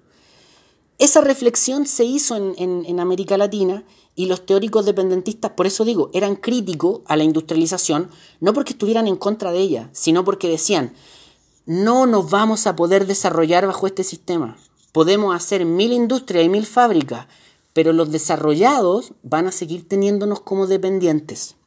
Esa reflexión se hizo en, América Latina y los teóricos dependentistas, por eso digo, eran críticos a la industrialización, no porque estuvieran en contra de ella, sino porque decían, no nos vamos a poder desarrollar bajo este sistema. Podemos hacer mil industrias y mil fábricas, pero los desarrollados van a seguir teniéndonos como dependientes.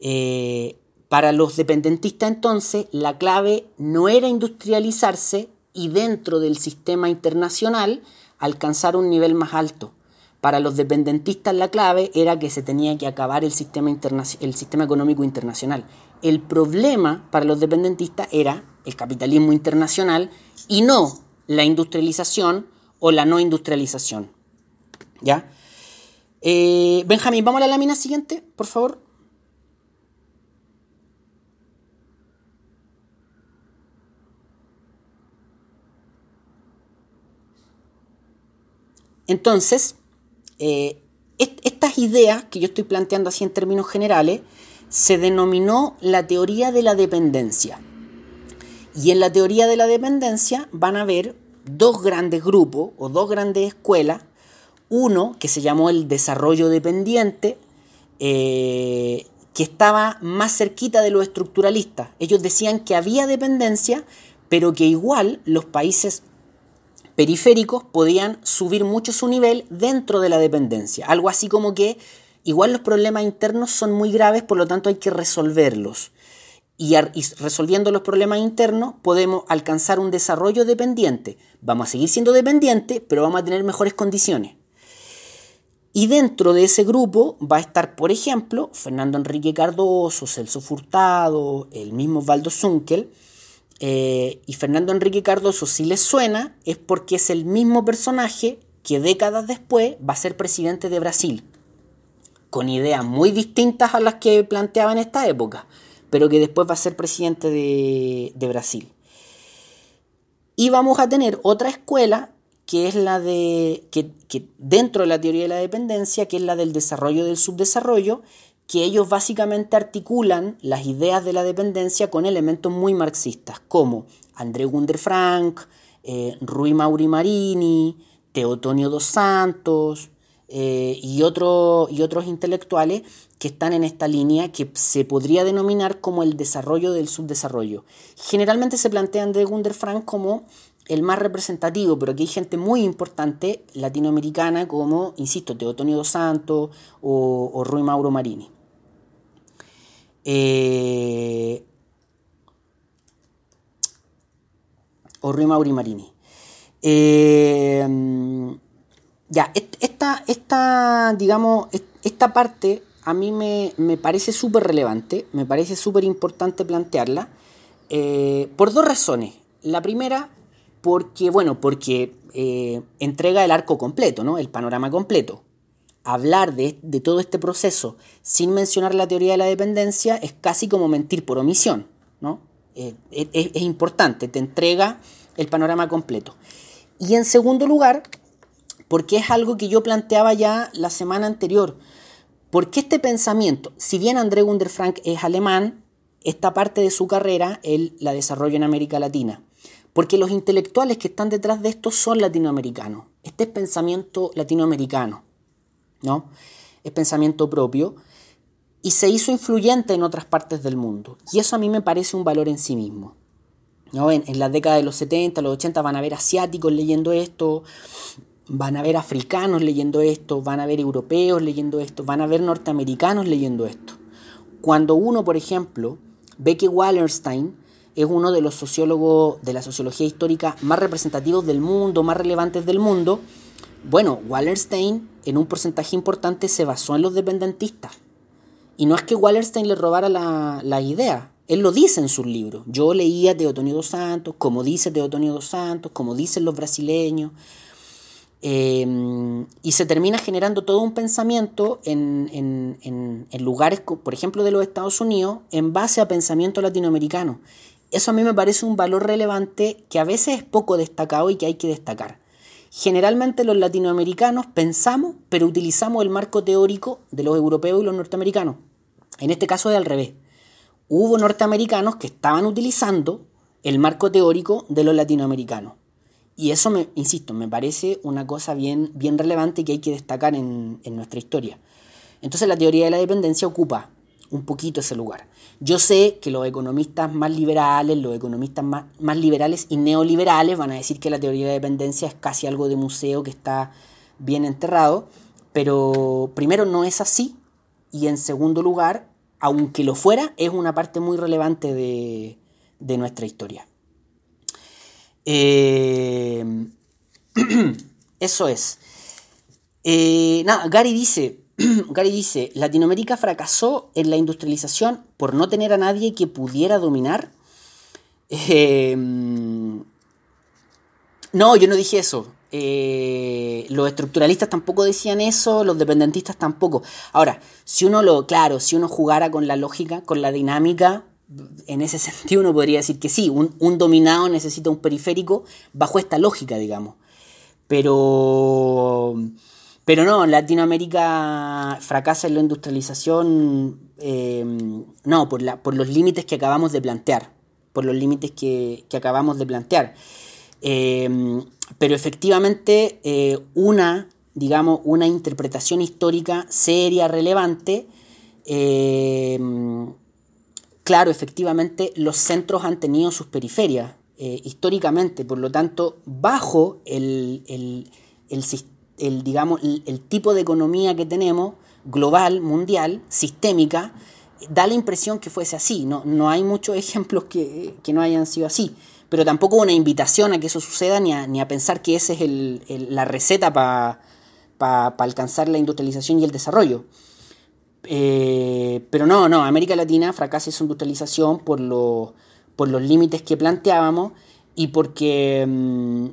Eh, para los dependentistas entonces, la clave no era industrializarse y dentro del sistema internacional alcanzar un nivel más alto. Para los dependentistas la clave era que se tenía que acabar el sistema, el sistema económico internacional. El problema para los dependentistas era el capitalismo internacional y no la industrialización o la no industrialización. ¿Ya? Eh, Benjamín, vamos a la lámina siguiente, por favor. Entonces, eh, estas ideas que yo estoy planteando así en términos generales, se denominó la teoría de la dependencia. Y en la teoría de la dependencia van a haber dos grandes grupos o dos grandes escuelas. Uno que se llamó el desarrollo dependiente, eh, que estaba más cerquita de los estructuralistas. Ellos decían que había dependencia, pero que igual los países periféricos podían subir mucho su nivel dentro de la dependencia. Algo así como que igual los problemas internos son muy graves, por lo tanto hay que resolverlos. Y, resolviendo los problemas internos podemos alcanzar un desarrollo dependiente. Vamos a seguir siendo dependientes, pero vamos a tener mejores condiciones. Y dentro de ese grupo va a estar, por ejemplo, Fernando Enrique Cardoso, Celso Furtado, el mismo Valdo Zunkel, eh, y Fernando Enrique Cardoso, si les suena, es porque es el mismo personaje que décadas después va a ser presidente de Brasil, con ideas muy distintas a las que planteaba en esta época, pero que después va a ser presidente de, Brasil. Y vamos a tener otra escuela que es la de, que, que dentro de la teoría de la dependencia, que es la del desarrollo del subdesarrollo, que ellos básicamente articulan las ideas de la dependencia con elementos muy marxistas, como André Gunder Frank, eh, Rui Mauri Marini, Teotonio dos Santos eh, y, y otros intelectuales que están en esta línea que se podría denominar como el desarrollo del subdesarrollo. Generalmente se plantean de Gunder Frank como el más representativo, pero aquí hay gente muy importante latinoamericana como, insisto, Teotonio dos Santos o, Rui Mauro Marini. Eh, o Rui Mauri Marini. Eh, ya, esta, esta, digamos, esta parte a mí me, parece súper relevante, me parece súper importante plantearla, eh, por dos razones. La primera, porque, bueno, porque eh, entrega el arco completo, ¿no? El panorama completo. Hablar de, todo este proceso sin mencionar la teoría de la dependencia es casi como mentir por omisión, ¿no? Eh, es, importante, te entrega el panorama completo. Y en segundo lugar, porque es algo que yo planteaba ya la semana anterior, porque este pensamiento, si bien André Gunder Frank es alemán, esta parte de su carrera él la desarrolla en América Latina. Porque los intelectuales que están detrás de esto son latinoamericanos. Este es pensamiento latinoamericano, ¿no? Es pensamiento propio y se hizo influyente en otras partes del mundo. Y eso a mí me parece un valor en sí mismo. ¿no? En, en las décadas de los 70, los 80 van a haber asiáticos leyendo esto, van a haber africanos leyendo esto, van a haber europeos leyendo esto, van a haber norteamericanos leyendo esto. Cuando uno, por ejemplo, ve que Wallerstein es uno de los sociólogos de la sociología histórica más representativos del mundo, más relevantes del mundo. Bueno, Wallerstein en un porcentaje importante se basó en los dependentistas. Y no es que Wallerstein le robara la, idea, él lo dice en sus libros. Yo leía Teotonio dos Santos, como dice Teotonio dos Santos, como dicen los brasileños. Eh, y se termina generando todo un pensamiento en, en, en, lugares, por ejemplo, de los Estados Unidos, en base a pensamiento latinoamericano. Eso a mí me parece un valor relevante que a veces es poco destacado y que hay que destacar. Generalmente los latinoamericanos pensamos, pero utilizamos el marco teórico de los europeos y los norteamericanos. En este caso es al revés. Hubo norteamericanos que estaban utilizando el marco teórico de los latinoamericanos. Y eso, me, insisto, me parece una cosa bien, bien relevante que hay que destacar en, en nuestra historia. Entonces la teoría de la dependencia ocupa un poquito ese lugar. Yo sé que los economistas más liberales, los economistas más, liberales y neoliberales van a decir que la teoría de dependencia es casi algo de museo que está bien enterrado, pero primero no es así y en segundo lugar, aunque lo fuera, es una parte muy relevante de, de nuestra historia. Eh, eso es. Eh, Gary dice, Gary dice, Latinoamérica fracasó en la industrialización por no tener a nadie que pudiera dominar. Em, no, yo no dije eso. Eh, los estructuralistas tampoco decían eso, los dependentistas tampoco. Ahora, si uno lo, claro, si uno jugara con la lógica, con la dinámica, en ese sentido uno podría decir que sí, un, un dominado necesita un periférico bajo esta lógica, digamos. Pero pero no, Latinoamérica fracasa en la industrialización, eh, no, por, la, por los límites que acabamos de plantear, por los límites que, acabamos de plantear. Eh, pero efectivamente eh, una, digamos, una interpretación histórica seria, relevante, claro, efectivamente los centros han tenido sus periferias históricamente, por lo tanto, bajo el, el, el sistema el, digamos, el, tipo de economía que tenemos, global, mundial, sistémica, da la impresión que fuese así. No, no hay muchos ejemplos que, no hayan sido así. Pero tampoco una invitación a que eso suceda ni a, ni a pensar que esa es el, la receta para alcanzar la industrialización y el desarrollo. Eh, pero no, no, América Latina fracasa su industrialización por, por los límites que planteábamos y porque mm,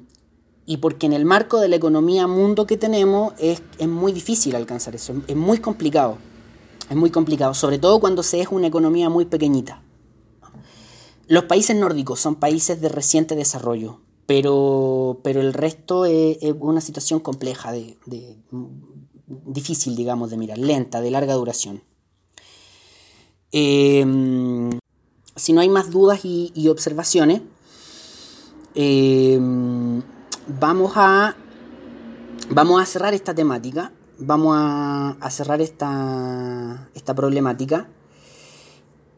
y porque en el marco de la economía mundo que tenemos es, muy difícil alcanzar eso, es muy complicado, es muy complicado, sobre todo cuando se es una economía muy pequeñita. Los países nórdicos son países de reciente desarrollo, pero, pero el resto es, una situación compleja, de, difícil, digamos, de mirar, lenta, de larga duración. Em, si no hay más dudas y observaciones, em, vamos a vamos a cerrar esta temática, vamos a, cerrar esta, esta problemática.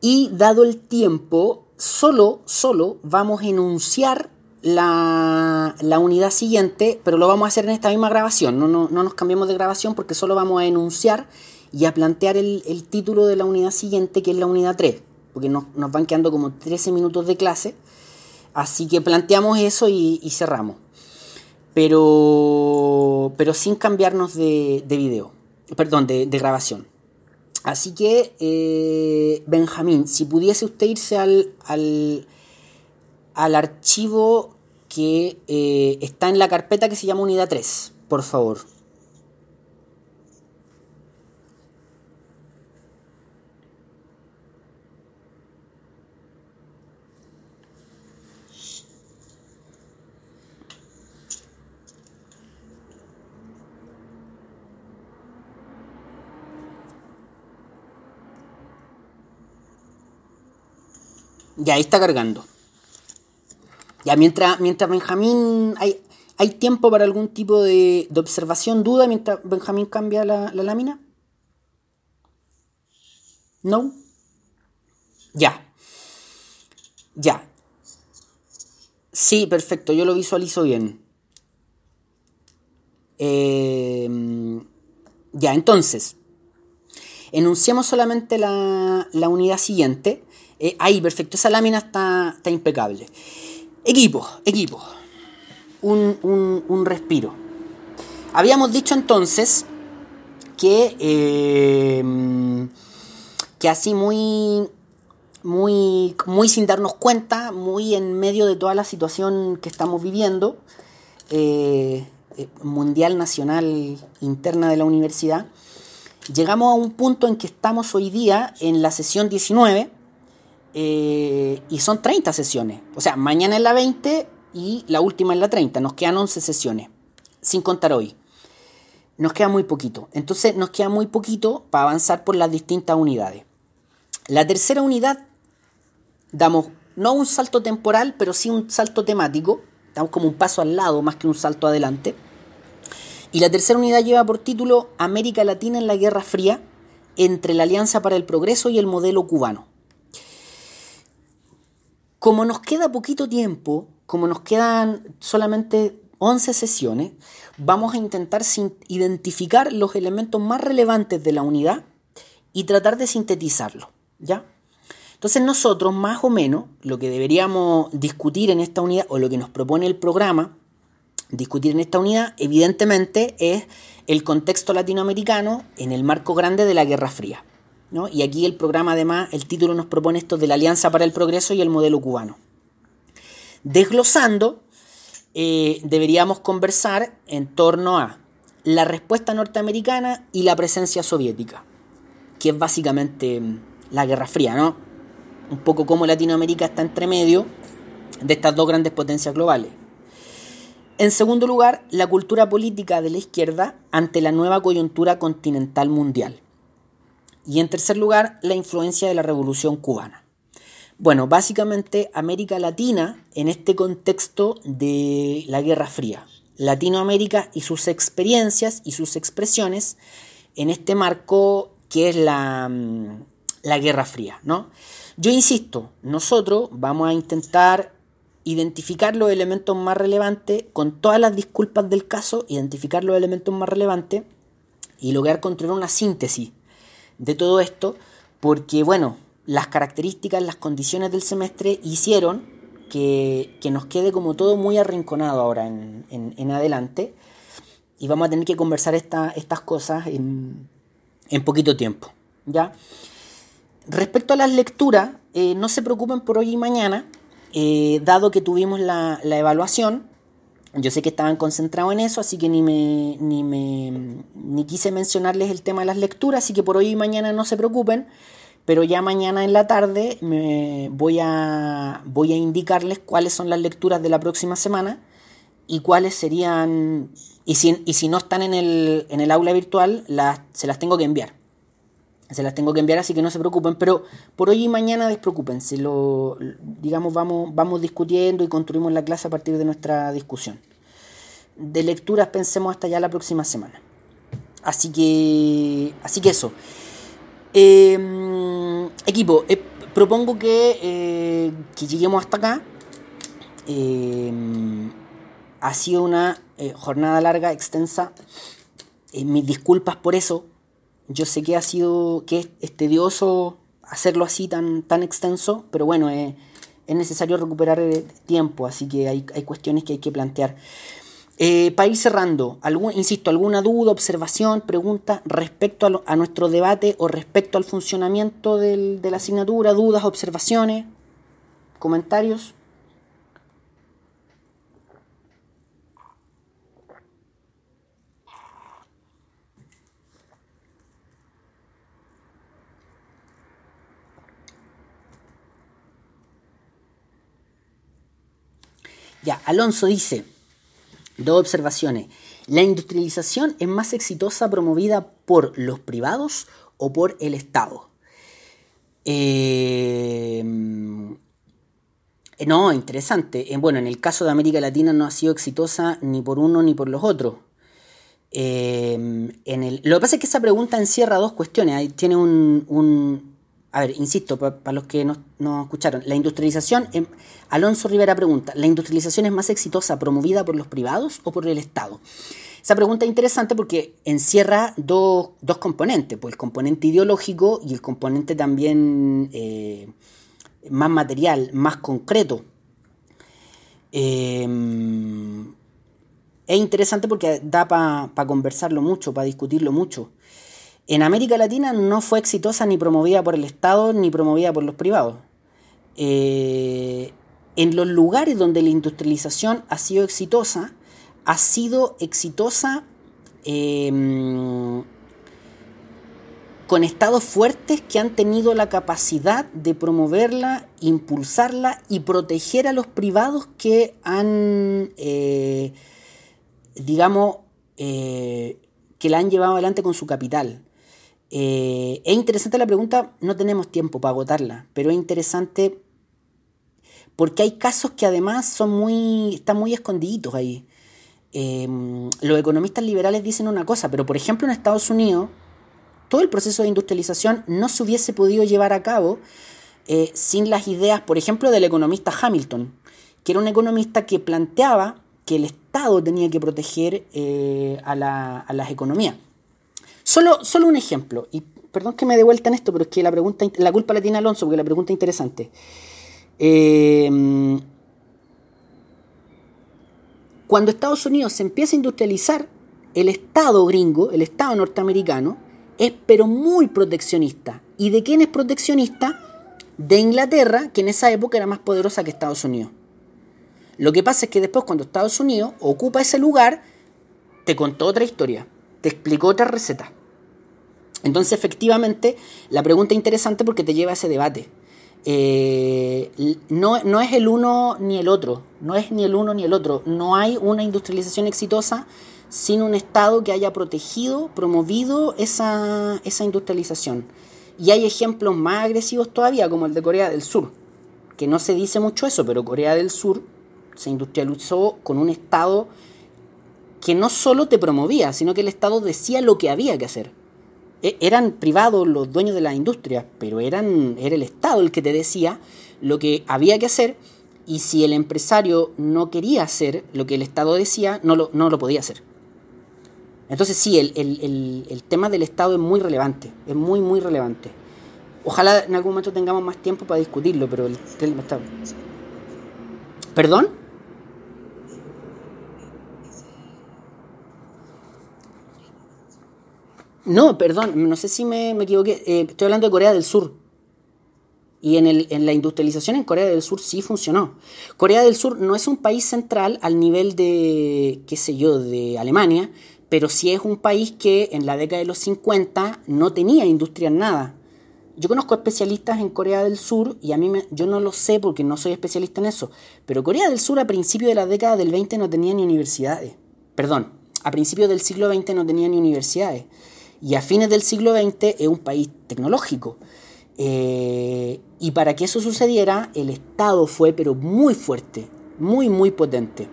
Y dado el tiempo, solo, solo vamos a enunciar la, unidad siguiente, pero lo vamos a hacer en esta misma grabación, no, no, nos cambiemos de grabación porque solo vamos a enunciar y a plantear el, título de la unidad siguiente, que es la unidad 3, porque nos, van quedando como 13 minutos de clase, así que planteamos eso y cerramos pero, pero sin cambiarnos de, de video, perdón, de, grabación. Así que, eh, Benjamín, si pudiese usted irse al, al, al archivo que eh, está en la carpeta que se llama Unidad 3, por favor. Ya, ahí está cargando. Ya, mientras, mientras Benjamín. Hay, ¿Hay tiempo para algún tipo de, observación, duda mientras Benjamín cambia la, lámina? ¿No? Ya. Ya. Sí, perfecto, yo lo visualizo bien. Em, ya, entonces, enunciamos solamente la, la unidad siguiente eh, ahí, perfecto. Esa lámina está, impecable. Equipo, equipo. Un, respiro. Habíamos dicho entonces que, eh, que así muy, muy, muy sin darnos cuenta, muy en medio de toda la situación que estamos viviendo, eh, mundial, nacional, interna de la universidad, llegamos a un punto en que estamos hoy día en la sesión 19 eh, y son 30 sesiones. O sea, mañana es la 20 y la última es la 30. Nos quedan 11 sesiones, sin contar hoy. Nos queda muy poquito. Entonces nos queda muy poquito para avanzar por las distintas unidades. La tercera unidad damos no un salto temporal, pero sí un salto temático. Damos como un paso al lado más que un salto adelante. Y la tercera unidad lleva por título América Latina en la Guerra Fría entre la Alianza para el Progreso y el modelo cubano. Como nos queda poquito tiempo, como nos quedan solamente 11 sesiones, vamos a intentar identificar los elementos más relevantes de la unidad y tratar de sintetizarlo, ¿ya? Entonces nosotros más o menos lo que deberíamos discutir en esta unidad o lo que nos propone el programa discutir en esta unidad evidentemente es el contexto latinoamericano en el marco grande de la Guerra Fría. Y aquí el programa además, el título nos propone esto de la Alianza para el Progreso y el modelo cubano. Desglosando, eh, deberíamos conversar en torno a la respuesta norteamericana y la presencia soviética, que es básicamente mm, la Guerra Fría, ¿no? Un poco como Latinoamérica está entre medio de estas dos grandes potencias globales. En segundo lugar, la cultura política de la izquierda ante la nueva coyuntura continental mundial. Y en tercer lugar, la influencia de la Revolución cubana. Bueno, básicamente América Latina en este contexto de la Guerra Fría. Latinoamérica y sus experiencias y sus expresiones en este marco que es la, mm, la Guerra Fría, ¿no? Yo insisto, nosotros vamos a intentar identificar los elementos más relevantes, con todas las disculpas del caso, identificar los elementos más relevantes y lograr construir una síntesis de todo esto, porque bueno, las características, las condiciones del semestre hicieron que, nos quede como todo muy arrinconado ahora en, adelante y vamos a tener que conversar estas cosas en, poquito tiempo. ¿ya? Respecto a las lecturas, eh, no se preocupen por hoy y mañana, eh, dado que tuvimos la, la evaluación, yo sé que estaban concentrados en eso, así que ni me, ni me ni quise mencionarles el tema de las lecturas, así que por hoy y mañana no se preocupen, pero ya mañana en la tarde me voy a voy a indicarles cuáles son las lecturas de la próxima semana y cuáles serían y si, y si no están en el, en el aula virtual, las, se las tengo que enviar. Se las tengo que enviar, así que no se preocupen. Pero por hoy y mañana despreocúpense. Lo, digamos, vamos, vamos discutiendo y construimos la clase a partir de nuestra discusión. De lecturas pensemos hasta ya la próxima semana. Así que, así que eso. Em, equipo, eh, propongo que, eh, que, lleguemos hasta acá. Em, ha sido una eh, jornada larga, extensa. mis disculpas por eso. Yo sé que ha sido, que es, tedioso hacerlo así tan, tan extenso, pero bueno, es necesario recuperar tiempo, así que hay, hay cuestiones que hay que plantear. Eh, para ir cerrando, algún, insisto, alguna duda, observación, pregunta respecto a, nuestro debate o respecto al funcionamiento de la asignatura, dudas, observaciones, comentarios. Ya, Alonso dice, Dos observaciones. ¿La industrialización es más exitosa promovida por los privados o por el Estado? Eh, no, interesante. Eh, bueno, en el caso de América Latina no ha sido exitosa ni por uno ni por los otros. Eh, en el, lo que pasa es que esa pregunta encierra dos cuestiones. tiene un, a ver, insisto, para los que no, escucharon, la industrialización, Alonso Rivera pregunta, ¿la industrialización es más exitosa promovida por los privados o por el Estado? Esa pregunta es interesante porque encierra dos, componentes, pues el componente ideológico y el componente también eh, más material, más concreto. Eh, es interesante porque da para conversarlo mucho, para discutirlo mucho en América Latina no fue exitosa ni promovida por el Estado ni promovida por los privados. Eh, en los lugares donde la industrialización ha sido exitosa, ha sido exitosa em, con estados fuertes que han tenido la capacidad de promoverla, impulsarla y proteger a los privados que han, eh, digamos, eh, que la han llevado adelante con su capital. Eh, es interesante la pregunta, no tenemos tiempo para agotarla, pero es interesante porque hay casos que además son muy, están muy escondiditos ahí. Em, los economistas liberales dicen una cosa, pero por ejemplo en Estados Unidos, todo el proceso de industrialización no se hubiese podido llevar a cabo eh, sin las ideas, por ejemplo, del economista Hamilton, que era un economista que planteaba que el Estado tenía que proteger eh, a, a las economías. Solo, solo un ejemplo, y perdón que me dé vuelta en esto, pero es que la, pregunta, la culpa la tiene Alonso, porque la pregunta es interesante. Em, cuando Estados Unidos se empieza a industrializar, el Estado gringo, el Estado norteamericano, es pero muy proteccionista. ¿Y de quién es proteccionista? De Inglaterra, que en esa época era más poderosa que Estados Unidos. Lo que pasa es que después cuando Estados Unidos ocupa ese lugar, te contó otra historia, te explicó otra receta. Entonces, efectivamente, la pregunta es interesante porque te lleva a ese debate. Eh, no, no, es el uno ni el otro, no es ni el uno ni el otro. No hay una industrialización exitosa sin un Estado que haya protegido, promovido esa, esa industrialización. Y hay ejemplos más agresivos todavía, como el de Corea del Sur, que no se dice mucho eso, pero Corea del Sur se industrializó con un Estado que no solo te promovía, sino que el Estado decía lo que había que hacer. E, eran privados los dueños de la industria, pero eran, era el Estado el que te decía lo que había que hacer y si el empresario no quería hacer lo que el Estado decía, no lo, no lo podía hacer. Entonces sí, el, el, tema del Estado es muy relevante, es muy, muy relevante. Ojalá en algún momento tengamos más tiempo para discutirlo, pero el tema está... ¿Perdón? No, perdón, no sé si me, equivoqué. Eh, estoy hablando de Corea del Sur. Y en, el, en la industrialización en Corea del Sur sí funcionó. Corea del Sur no es un país central al nivel de, qué sé yo, de Alemania, pero sí es un país que en la década de los 50 no tenía industria en nada. Yo conozco especialistas en Corea del Sur y a mí me, yo no lo sé porque no soy especialista en eso, pero Corea del Sur a principios de la década del 20 no tenía ni universidades. Perdón, a principios del siglo XX no tenía ni universidades. Y a fines del siglo XX es un país tecnológico. Eh, y para que eso sucediera, el Estado fue, pero muy fuerte, muy, muy potente.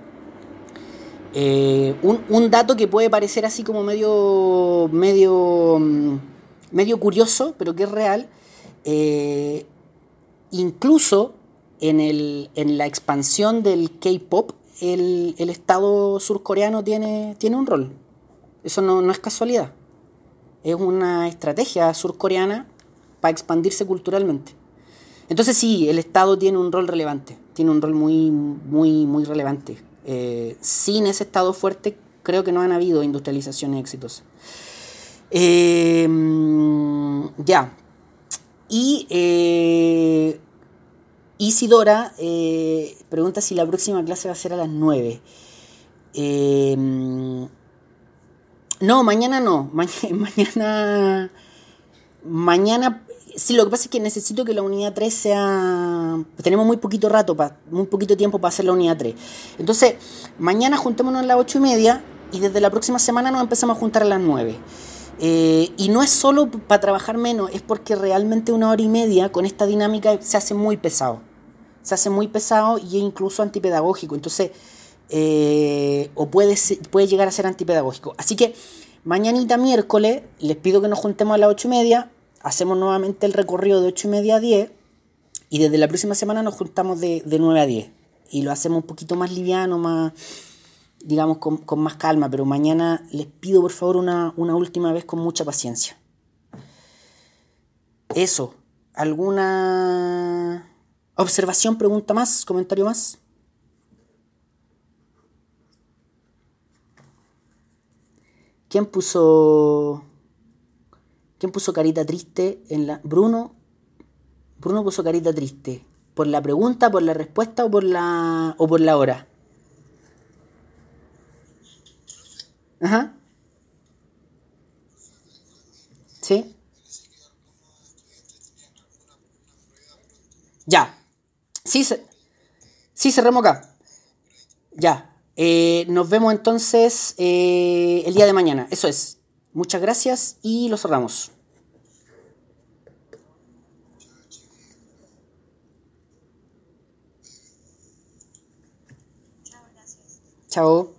Eh, un, dato que puede parecer así como medio, medio, mm, medio curioso, pero que es real, eh, incluso en, el, en, la expansión del K-Pop, el, el, Estado surcoreano tiene, tiene un rol. Eso no, no es casualidad. Es una estrategia surcoreana para expandirse culturalmente. Entonces sí, el Estado tiene un rol relevante, tiene un rol muy, muy, muy relevante. Eh, sin ese Estado fuerte, creo que no han habido industrializaciones exitosas. Eh, ya. Y eh, Isidora pregunta si la próxima clase va a ser a las 9. No, mañana no. mañana. Mañana Sí, lo que pasa es que necesito que la unidad 3 sea... Tenemos muy poquito rato, muy poquito tiempo para hacer la unidad 3. Entonces, mañana juntémonos a las 8 y media y desde la próxima semana nos empezamos a juntar a las 9. Eh, y no es solo para trabajar menos, es porque realmente una hora y media con esta dinámica se hace muy pesado. Se hace muy pesado y es incluso antipedagógico. Entonces, eh, o puede, puede llegar a ser antipedagógico. Así que mañanita miércoles les pido que nos juntemos a las 8 y media hacemos nuevamente el recorrido de 8 y media a 10 y desde la próxima semana nos juntamos de, 9 a 10 y lo hacemos un poquito más liviano, más, digamos, con, más calma, pero mañana les pido por favor una, una última vez con mucha paciencia. Eso, ¿alguna observación, pregunta más, comentario más? ¿Quién puso ¿Quién puso carita triste en la. Bruno. Bruno puso carita triste. ¿Por la pregunta, por la respuesta o por la. o por la hora? Ajá. ¿Sí? Ya. Sí, sí cerramos acá. Ya. Eh, nos vemos entonces eh, el día de mañana. Eso es. Muchas gracias y lo cerramos. Chao.